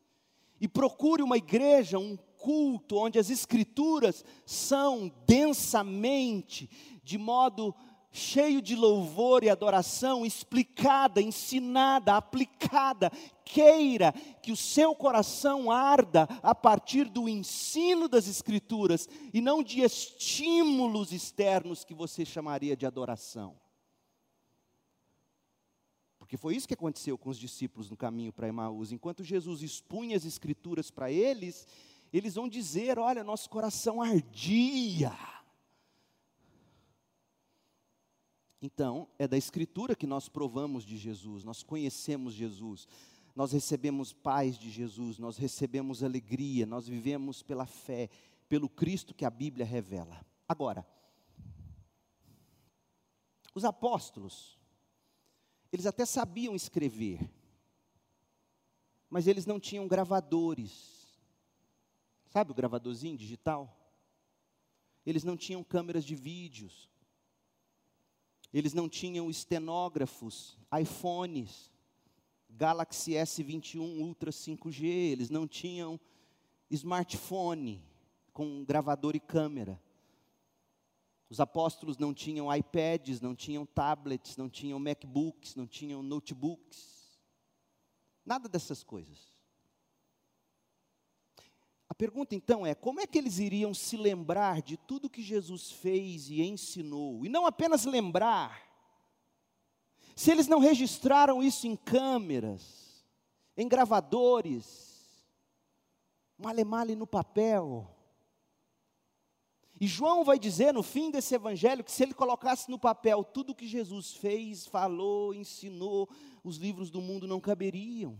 E procure uma igreja, um culto, onde as Escrituras são densamente, de modo cheio de louvor e adoração, explicada, ensinada, aplicada. Queira que o seu coração arda a partir do ensino das Escrituras e não de estímulos externos que você chamaria de adoração. Porque foi isso que aconteceu com os discípulos no caminho para Emaús. Enquanto Jesus expunha as Escrituras para eles, eles vão dizer: Olha, nosso coração ardia Então, é da Escritura que nós provamos de Jesus, nós conhecemos Jesus, nós recebemos paz de Jesus, nós recebemos alegria, nós vivemos pela fé, pelo Cristo que a Bíblia revela. Agora, os apóstolos, eles até sabiam escrever, mas eles não tinham gravadores. Sabe o gravadorzinho digital? Eles não tinham câmeras de vídeos. Eles não tinham estenógrafos, iPhones, Galaxy S21 Ultra 5G, eles não tinham smartphone com gravador e câmera. Os apóstolos não tinham iPads, não tinham tablets, não tinham MacBooks, não tinham notebooks. Nada dessas coisas. Pergunta então é: como é que eles iriam se lembrar de tudo que Jesus fez e ensinou? E não apenas lembrar, se eles não registraram isso em câmeras, em gravadores, male-male no papel. E João vai dizer no fim desse evangelho que se ele colocasse no papel tudo o que Jesus fez, falou, ensinou, os livros do mundo não caberiam.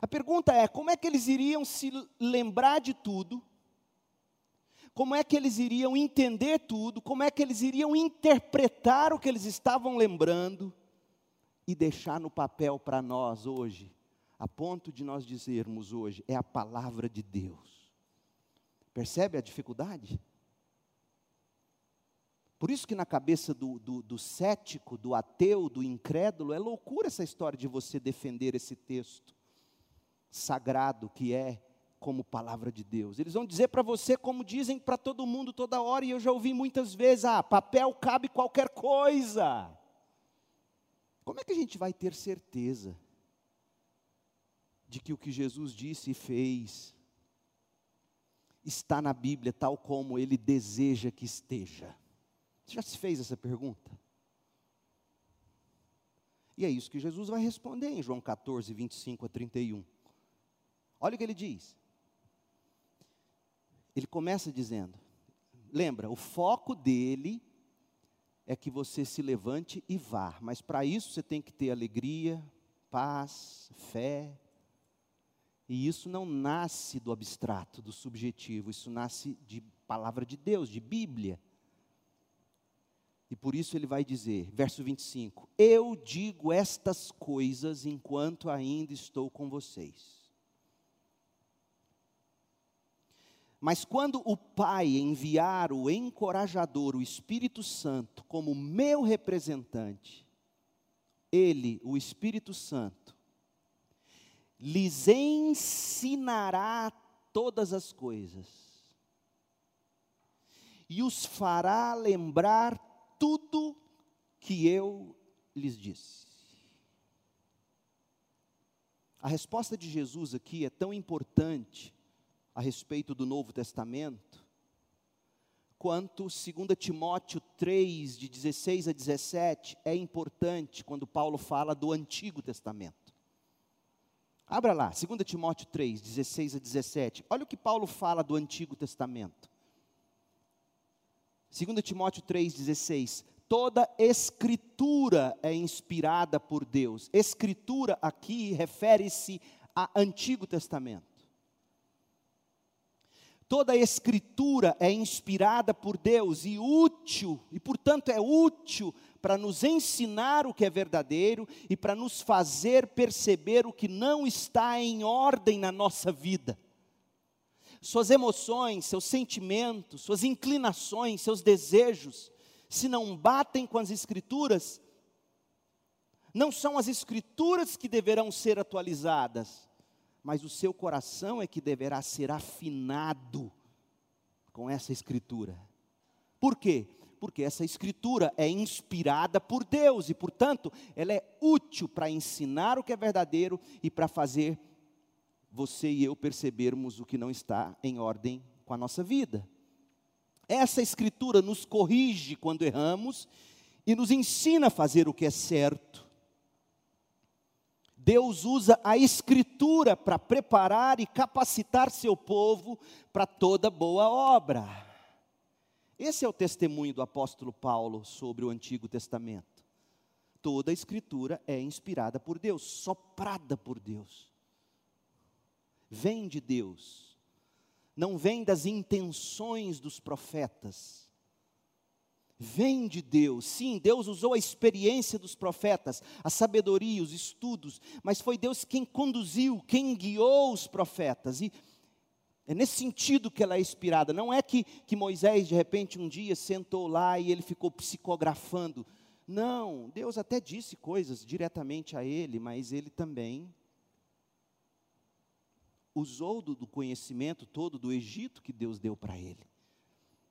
A pergunta é: como é que eles iriam se lembrar de tudo? Como é que eles iriam entender tudo? Como é que eles iriam interpretar o que eles estavam lembrando e deixar no papel para nós hoje, a ponto de nós dizermos hoje, é a palavra de Deus. Percebe a dificuldade? Por isso que na cabeça do, do, do, cético, do ateu, do incrédulo, é loucura essa história de você defender esse texto sagrado que é como palavra de Deus. Eles vão dizer para você como dizem para todo mundo toda hora, e eu já ouvi muitas vezes: ah, papel cabe qualquer coisa. Como é que a gente vai ter certeza de que o que Jesus disse e fez está na Bíblia tal como ele deseja que esteja? Você já se fez essa pergunta? E é isso que Jesus vai responder em João 14, 25 a 31. Olha o que ele diz. Ele começa dizendo: lembra, o foco dele é que você se levante e vá, mas para isso você tem que ter alegria, paz, fé. E isso não nasce do abstrato, do subjetivo, isso nasce de palavra de Deus, de Bíblia. E por isso ele vai dizer, verso 25: Eu digo estas coisas enquanto ainda estou com vocês. Mas quando o Pai enviar o encorajador, o Espírito Santo, como meu representante, ele, o Espírito Santo, lhes ensinará todas as coisas e os fará lembrar tudo que eu lhes disse. A resposta de Jesus aqui é tão importante a respeito do Novo Testamento, quanto 2 Timóteo 3, de 16 a 17, é importante quando Paulo fala do Antigo Testamento. Abra lá, 2 Timóteo 3, 16 a 17. Olha o que Paulo fala do Antigo Testamento. 2 Timóteo 3, 16. Toda escritura é inspirada por Deus. Escritura aqui refere-se a Antigo Testamento. Toda a escritura é inspirada por Deus e útil, e portanto é útil para nos ensinar o que é verdadeiro e para nos fazer perceber o que não está em ordem na nossa vida. Suas emoções, seus sentimentos, suas inclinações, seus desejos, se não batem com as Escrituras, não são as Escrituras que deverão ser atualizadas, mas o seu coração é que deverá ser afinado com essa escritura. Por quê? Porque essa escritura é inspirada por Deus e, portanto, ela é útil para ensinar o que é verdadeiro e para fazer você e eu percebermos o que não está em ordem com a nossa vida. Essa escritura nos corrige quando erramos e nos ensina a fazer o que é certo. Deus usa a Escritura para preparar e capacitar seu povo para toda boa obra. Esse é o testemunho do apóstolo Paulo sobre o Antigo Testamento. Toda a Escritura é inspirada por Deus, soprada por Deus. Vem de Deus, não vem das intenções dos profetas vem de Deus. Sim, Deus usou a experiência dos profetas, a sabedoria, os estudos, mas foi Deus quem conduziu, quem guiou os profetas. E É nesse sentido que ela é inspirada. Não é que, que Moisés, de repente, um dia sentou lá e ele ficou psicografando. Não, Deus até disse coisas diretamente a ele, mas ele também usou do, do conhecimento todo do Egito que Deus deu para ele.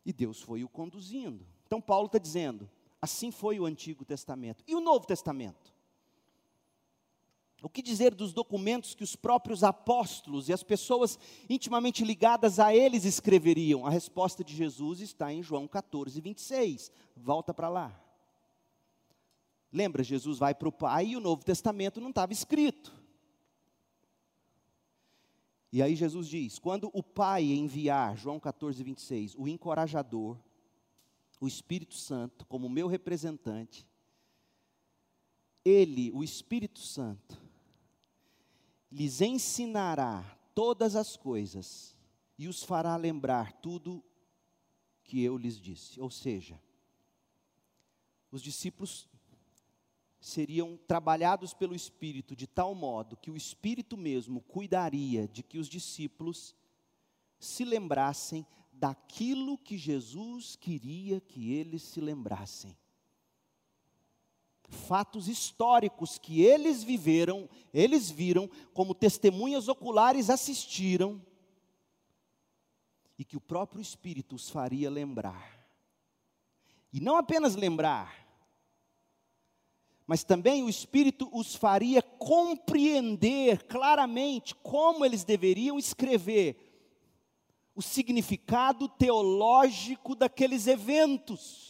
E Deus foi o conduzindo. Então, Paulo está dizendo: assim foi o Antigo Testamento. E o Novo Testamento? O que dizer dos documentos que os próprios apóstolos e as pessoas intimamente ligadas a eles escreveriam? A resposta de Jesus está em João 14, 26. Volta para lá. Lembra, Jesus vai para o Pai e o Novo Testamento não estava escrito. E aí Jesus diz: quando o Pai enviar, João 14, 26, o encorajador, o Espírito Santo, como meu representante, ele, o Espírito Santo, lhes ensinará todas as coisas e os fará lembrar tudo que eu lhes disse. Ou seja, os discípulos seriam trabalhados pelo Espírito de tal modo que o Espírito mesmo cuidaria de que os discípulos se lembrassem daquilo que Jesus queria que eles se lembrassem. Fatos históricos que eles viveram, eles viram, como testemunhas oculares assistiram, e que o próprio Espírito os faria lembrar. E não apenas lembrar, mas também o Espírito os faria compreender claramente como eles deveriam escrever o significado teológico daqueles eventos.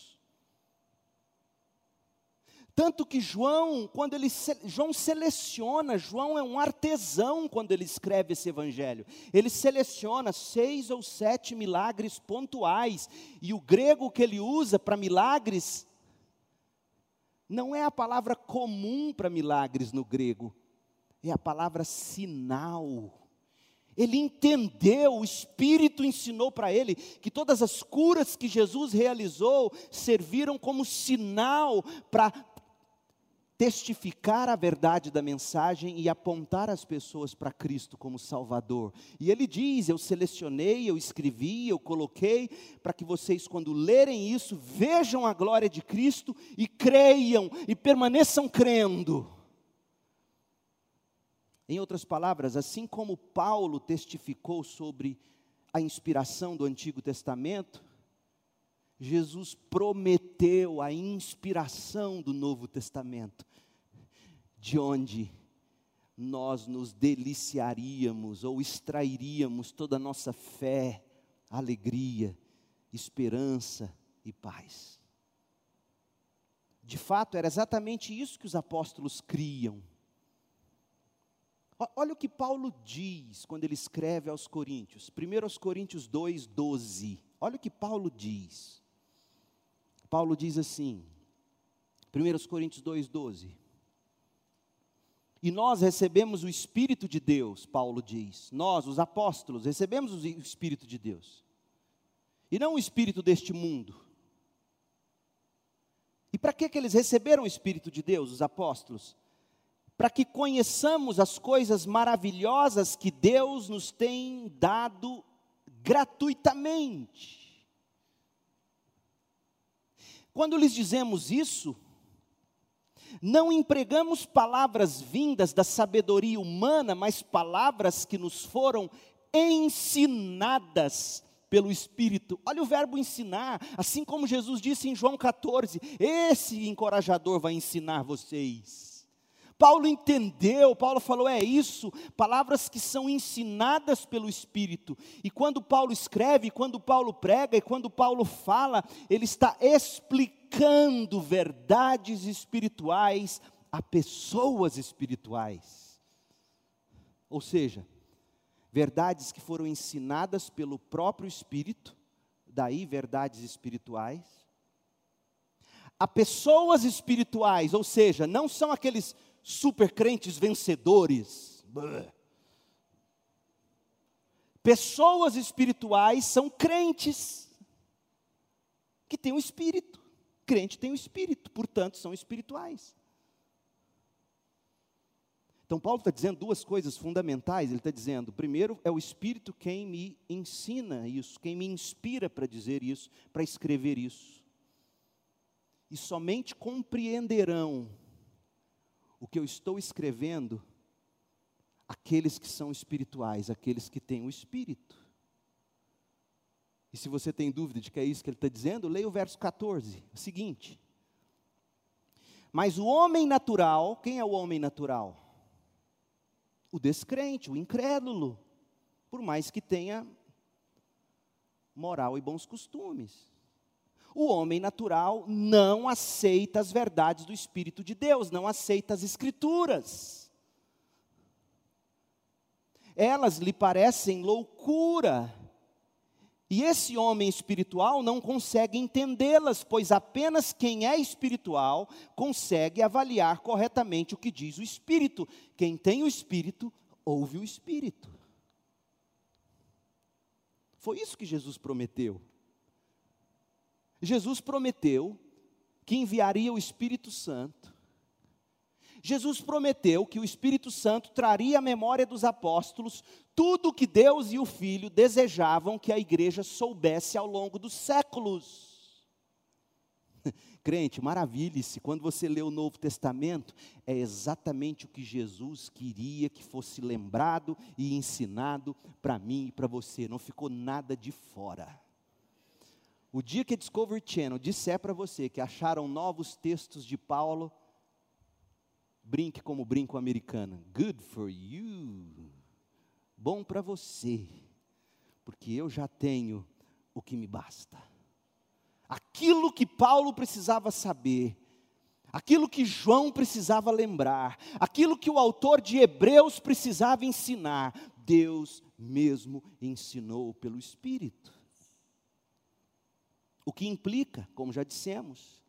Tanto que João, quando ele João seleciona, João é um artesão quando ele escreve esse evangelho. Ele seleciona seis ou sete milagres pontuais, e o grego que ele usa para milagres não é a palavra comum para milagres no grego, é a palavra sinal. Ele entendeu, o Espírito ensinou para ele que todas as curas que Jesus realizou serviram como sinal para testificar a verdade da mensagem e apontar as pessoas para Cristo como Salvador. E ele diz: Eu selecionei, eu escrevi, eu coloquei, para que vocês, quando lerem isso, vejam a glória de Cristo e creiam e permaneçam crendo. Em outras palavras, assim como Paulo testificou sobre a inspiração do Antigo Testamento, Jesus prometeu a inspiração do Novo Testamento, de onde nós nos deliciaríamos ou extrairíamos toda a nossa fé, alegria, esperança e paz. De fato, era exatamente isso que os apóstolos criam. Olha o que Paulo diz quando ele escreve aos Coríntios, 1 aos Coríntios 2, 12. Olha o que Paulo diz. Paulo diz assim, 1 Coríntios 2,12. E nós recebemos o Espírito de Deus, Paulo diz. Nós, os apóstolos, recebemos o Espírito de Deus. E não o Espírito deste mundo. E para que, que eles receberam o Espírito de Deus, os apóstolos? Para que conheçamos as coisas maravilhosas que Deus nos tem dado gratuitamente. Quando lhes dizemos isso, não empregamos palavras vindas da sabedoria humana, mas palavras que nos foram ensinadas pelo Espírito. Olha o verbo ensinar, assim como Jesus disse em João 14: esse encorajador vai ensinar vocês. Paulo entendeu, Paulo falou: é isso, palavras que são ensinadas pelo Espírito. E quando Paulo escreve, quando Paulo prega e quando Paulo fala, ele está explicando verdades espirituais a pessoas espirituais. Ou seja, verdades que foram ensinadas pelo próprio Espírito, daí verdades espirituais, a pessoas espirituais, ou seja, não são aqueles super crentes vencedores. Pessoas espirituais são crentes que têm o um espírito. Crente tem o um espírito, portanto são espirituais. Então, Paulo está dizendo duas coisas fundamentais. Ele está dizendo, primeiro, é o Espírito quem me ensina isso, quem me inspira para dizer isso, para escrever isso. E somente compreenderão o que eu estou escrevendo aqueles que são espirituais, aqueles que têm o Espírito. E se você tem dúvida de que é isso que ele está dizendo, leia o verso 14, o seguinte. Mas o homem natural, quem é o homem natural? o descrente, o incrédulo, por mais que tenha moral e bons costumes. O homem natural não aceita as verdades do Espírito de Deus, não aceita as Escrituras. Elas lhe parecem loucura. E esse homem espiritual não consegue entendê-las, pois apenas quem é espiritual consegue avaliar corretamente o que diz o Espírito. Quem tem o Espírito, ouve o Espírito. Foi isso que Jesus prometeu. Jesus prometeu que enviaria o Espírito Santo. Jesus prometeu que o Espírito Santo traria à memória dos apóstolos tudo o que Deus e o Filho desejavam que a igreja soubesse ao longo dos séculos. (laughs) Crente, maravilhe-se, quando você lê o Novo Testamento, é exatamente o que Jesus queria que fosse lembrado e ensinado para mim e para você, não ficou nada de fora. O dia que a Discovery Channel disser para você que acharam novos textos de Paulo, brinque como brinco americano. Good for you bom para você, porque eu já tenho o que me basta. Aquilo que Paulo precisava saber, aquilo que João precisava lembrar, aquilo que o autor de Hebreus precisava ensinar, Deus mesmo ensinou pelo Espírito. O que implica, como já dissemos,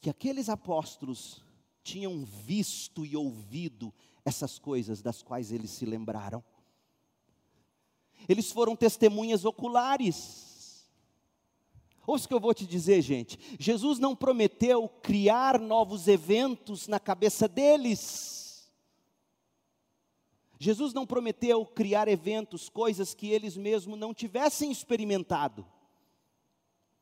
que aqueles apóstolos tinham visto e ouvido essas coisas das quais eles se lembraram. Eles foram testemunhas oculares. Ouça o que eu vou te dizer, gente. Jesus não prometeu criar novos eventos na cabeça deles. Jesus não prometeu criar eventos, coisas que eles mesmos não tivessem experimentado.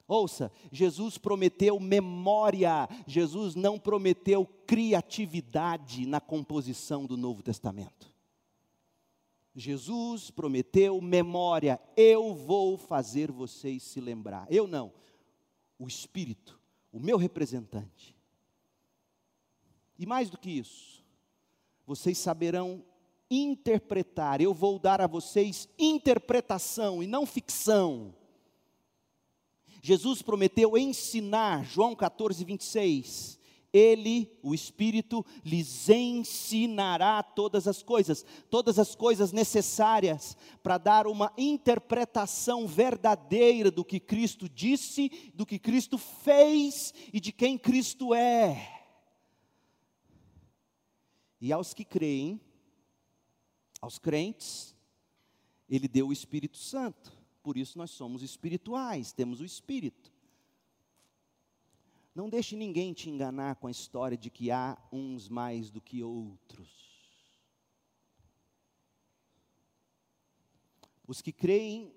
Ouça, Jesus prometeu memória, Jesus não prometeu criatividade na composição do Novo Testamento. Jesus prometeu memória, eu vou fazer vocês se lembrar. Eu não, o Espírito, o meu representante. E mais do que isso, vocês saberão interpretar, eu vou dar a vocês interpretação e não ficção Jesus prometeu ensinar, João 14, 26. Ele, o Espírito, lhes ensinará todas as coisas, todas as coisas necessárias para dar uma interpretação verdadeira do que Cristo disse, do que Cristo fez e de quem Cristo é. E aos que creem, aos crentes, Ele deu o Espírito Santo por isso nós somos espirituais, temos o Espírito. Não deixe ninguém te enganar com a história de que há uns mais do que outros. Os que creem,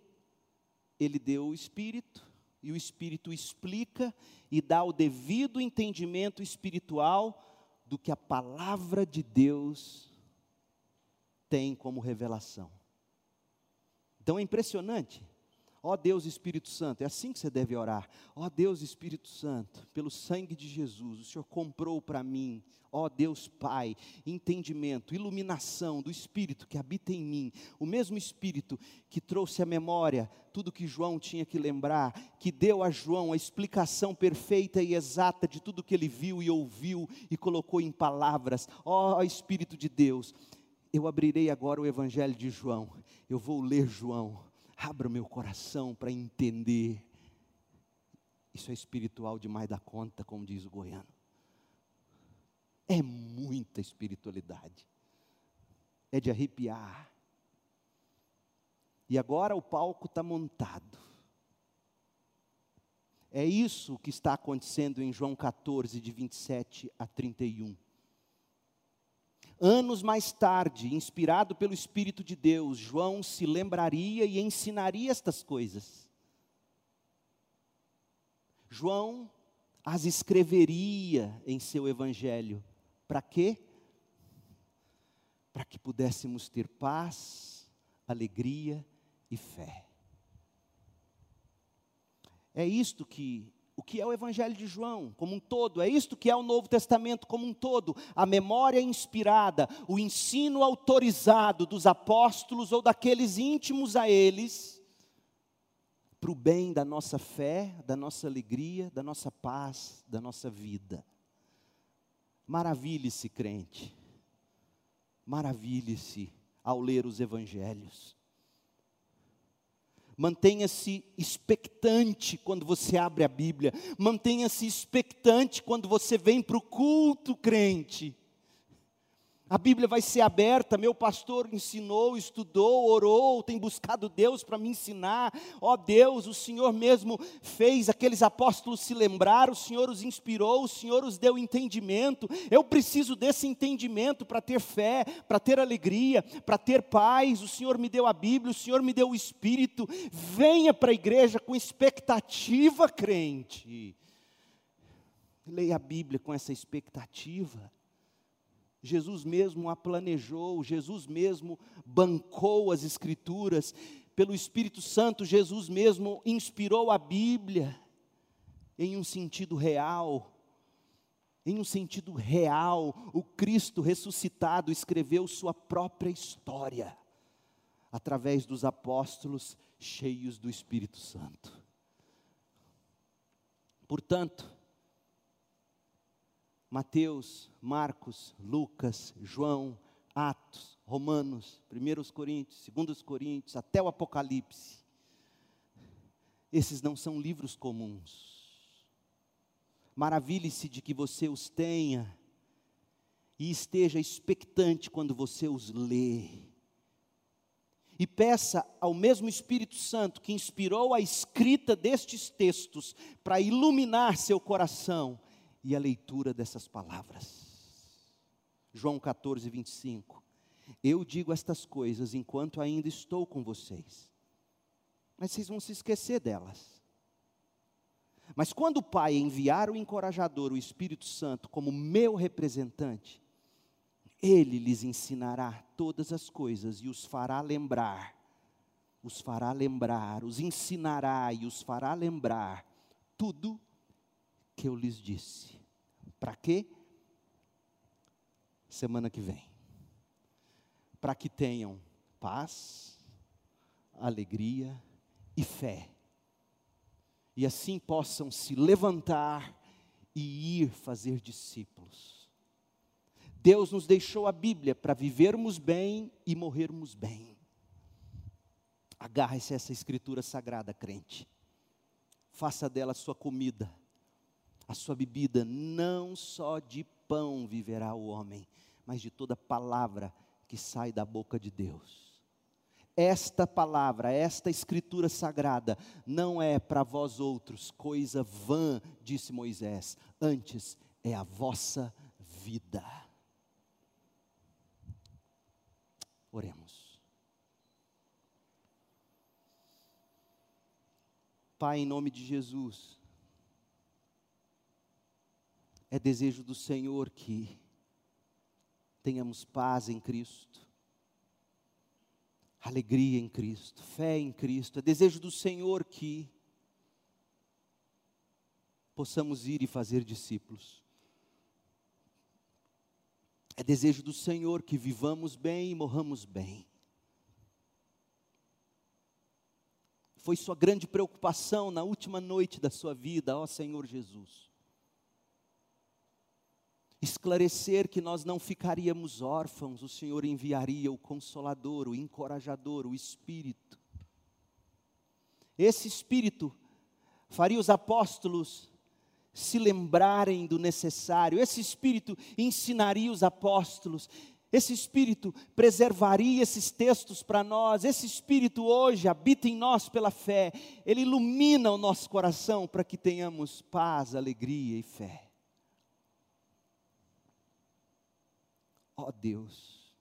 Ele deu o Espírito, e o Espírito explica e dá o devido entendimento espiritual do que a palavra de Deus tem como revelação. Então é impressionante Ó Deus Espírito Santo, é assim que você deve orar. Ó Deus Espírito Santo, pelo sangue de Jesus, o Senhor comprou para mim, ó Deus Pai, entendimento, iluminação do Espírito que habita em mim, o mesmo Espírito que trouxe à memória tudo que João tinha que lembrar, que deu a João a explicação perfeita e exata de tudo que ele viu e ouviu e colocou em palavras. Ó Espírito de Deus, eu abrirei agora o Evangelho de João, eu vou ler João Abra o meu coração para entender. Isso é espiritual demais da conta, como diz o goiano. É muita espiritualidade. É de arrepiar. E agora o palco está montado. É isso que está acontecendo em João 14, de 27 a 31. Anos mais tarde, inspirado pelo Espírito de Deus, João se lembraria e ensinaria estas coisas. João as escreveria em seu evangelho. Para quê? Para que pudéssemos ter paz, alegria e fé. É isto que o que é o Evangelho de João como um todo, é isto que é o Novo Testamento como um todo, a memória inspirada, o ensino autorizado dos apóstolos ou daqueles íntimos a eles, para o bem da nossa fé, da nossa alegria, da nossa paz, da nossa vida. Maravilhe-se, crente, maravilhe-se ao ler os Evangelhos. Mantenha-se expectante quando você abre a Bíblia. Mantenha-se expectante quando você vem para o culto, crente. A Bíblia vai ser aberta, meu pastor ensinou, estudou, orou, tem buscado Deus para me ensinar. Ó oh Deus, o Senhor mesmo fez aqueles apóstolos se lembrar, o Senhor os inspirou, o Senhor os deu entendimento. Eu preciso desse entendimento para ter fé, para ter alegria, para ter paz. O Senhor me deu a Bíblia, o Senhor me deu o Espírito. Venha para a igreja com expectativa, crente. Leia a Bíblia com essa expectativa. Jesus mesmo a planejou, Jesus mesmo bancou as Escrituras, pelo Espírito Santo, Jesus mesmo inspirou a Bíblia em um sentido real. Em um sentido real, o Cristo ressuscitado escreveu sua própria história através dos apóstolos cheios do Espírito Santo. Portanto, Mateus, Marcos, Lucas, João, Atos, Romanos, 1 Coríntios, 2 Coríntios, até o Apocalipse. Esses não são livros comuns. Maravilhe-se de que você os tenha e esteja expectante quando você os lê. E peça ao mesmo Espírito Santo que inspirou a escrita destes textos para iluminar seu coração e a leitura dessas palavras. João 14, 25. Eu digo estas coisas enquanto ainda estou com vocês, mas vocês vão se esquecer delas. Mas quando o Pai enviar o encorajador, o Espírito Santo, como meu representante, ele lhes ensinará todas as coisas e os fará lembrar, os fará lembrar, os ensinará e os fará lembrar tudo que eu lhes disse. Para quê? Semana que vem. Para que tenham paz, alegria e fé. E assim possam se levantar e ir fazer discípulos. Deus nos deixou a Bíblia para vivermos bem e morrermos bem. Agarre-se a essa escritura sagrada, crente. Faça dela sua comida a sua bebida, não só de pão viverá o homem, mas de toda palavra que sai da boca de Deus. Esta palavra, esta escritura sagrada, não é para vós outros coisa vã, disse Moisés, antes é a vossa vida. Oremos. Pai, em nome de Jesus, é desejo do Senhor que tenhamos paz em Cristo, alegria em Cristo, fé em Cristo. É desejo do Senhor que possamos ir e fazer discípulos. É desejo do Senhor que vivamos bem e morramos bem. Foi sua grande preocupação na última noite da sua vida, ó Senhor Jesus esclarecer que nós não ficaríamos órfãos, o Senhor enviaria o consolador, o encorajador, o Espírito. Esse Espírito faria os apóstolos se lembrarem do necessário, esse Espírito ensinaria os apóstolos, esse Espírito preservaria esses textos para nós, esse Espírito hoje habita em nós pela fé, ele ilumina o nosso coração para que tenhamos paz, alegria e fé. Ó oh Deus,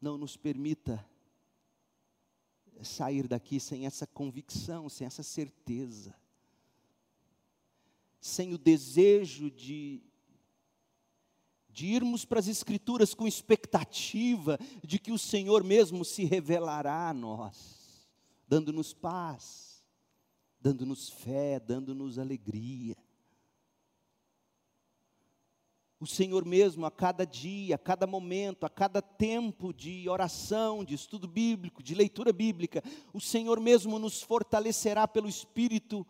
não nos permita sair daqui sem essa convicção, sem essa certeza, sem o desejo de, de irmos para as Escrituras com expectativa de que o Senhor mesmo se revelará a nós, dando-nos paz, dando-nos fé, dando-nos alegria o Senhor mesmo, a cada dia, a cada momento, a cada tempo de oração, de estudo bíblico, de leitura bíblica, o Senhor mesmo nos fortalecerá pelo Espírito,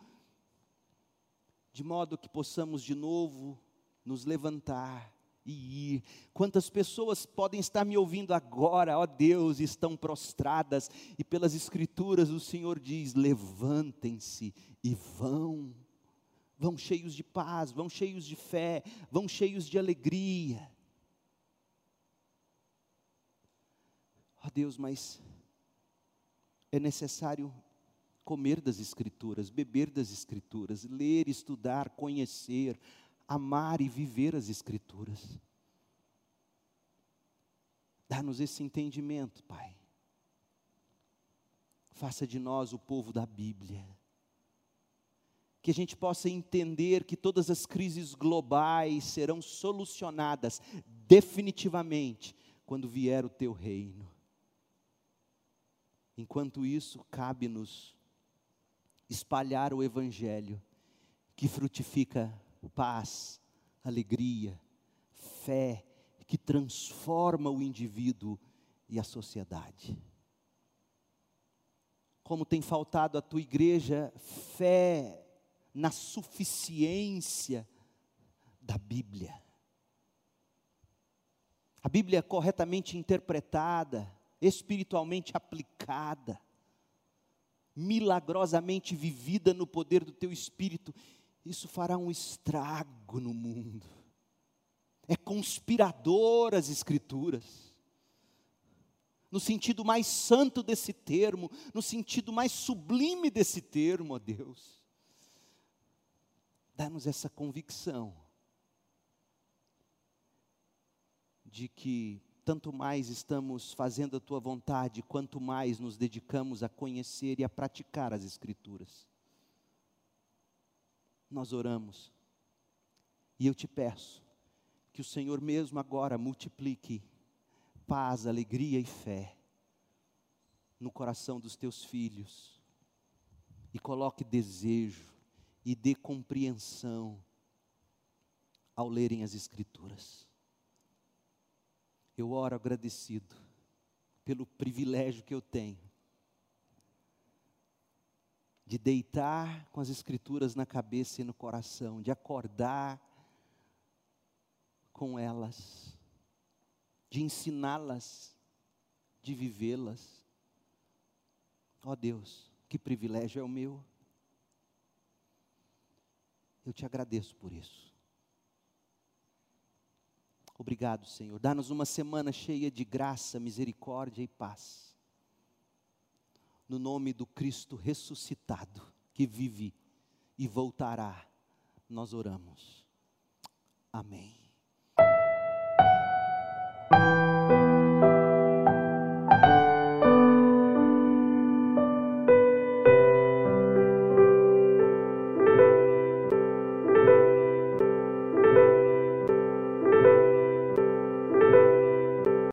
de modo que possamos de novo nos levantar e ir. Quantas pessoas podem estar me ouvindo agora, ó Deus, estão prostradas, e pelas Escrituras o Senhor diz: levantem-se e vão vão cheios de paz, vão cheios de fé, vão cheios de alegria. Ó oh Deus, mas é necessário comer das Escrituras, beber das Escrituras, ler, estudar, conhecer, amar e viver as Escrituras. Dá-nos esse entendimento, Pai. Faça de nós o povo da Bíblia que a gente possa entender que todas as crises globais serão solucionadas definitivamente quando vier o teu reino. Enquanto isso, cabe-nos espalhar o Evangelho, que frutifica paz, alegria, fé, que transforma o indivíduo e a sociedade. Como tem faltado à tua igreja fé na suficiência da Bíblia. A Bíblia é corretamente interpretada, espiritualmente aplicada, milagrosamente vivida no poder do teu espírito, isso fará um estrago no mundo. É conspirador as Escrituras, no sentido mais santo desse termo, no sentido mais sublime desse termo, ó Deus. Dá-nos essa convicção de que tanto mais estamos fazendo a tua vontade, quanto mais nos dedicamos a conhecer e a praticar as Escrituras. Nós oramos, e eu te peço que o Senhor mesmo agora multiplique paz, alegria e fé no coração dos teus filhos, e coloque desejo, e dê compreensão ao lerem as Escrituras. Eu oro agradecido pelo privilégio que eu tenho de deitar com as Escrituras na cabeça e no coração, de acordar com elas, de ensiná-las, de vivê-las. Ó oh Deus, que privilégio é o meu. Eu te agradeço por isso. Obrigado, Senhor. Dá-nos uma semana cheia de graça, misericórdia e paz. No nome do Cristo ressuscitado, que vive e voltará, nós oramos. Amém.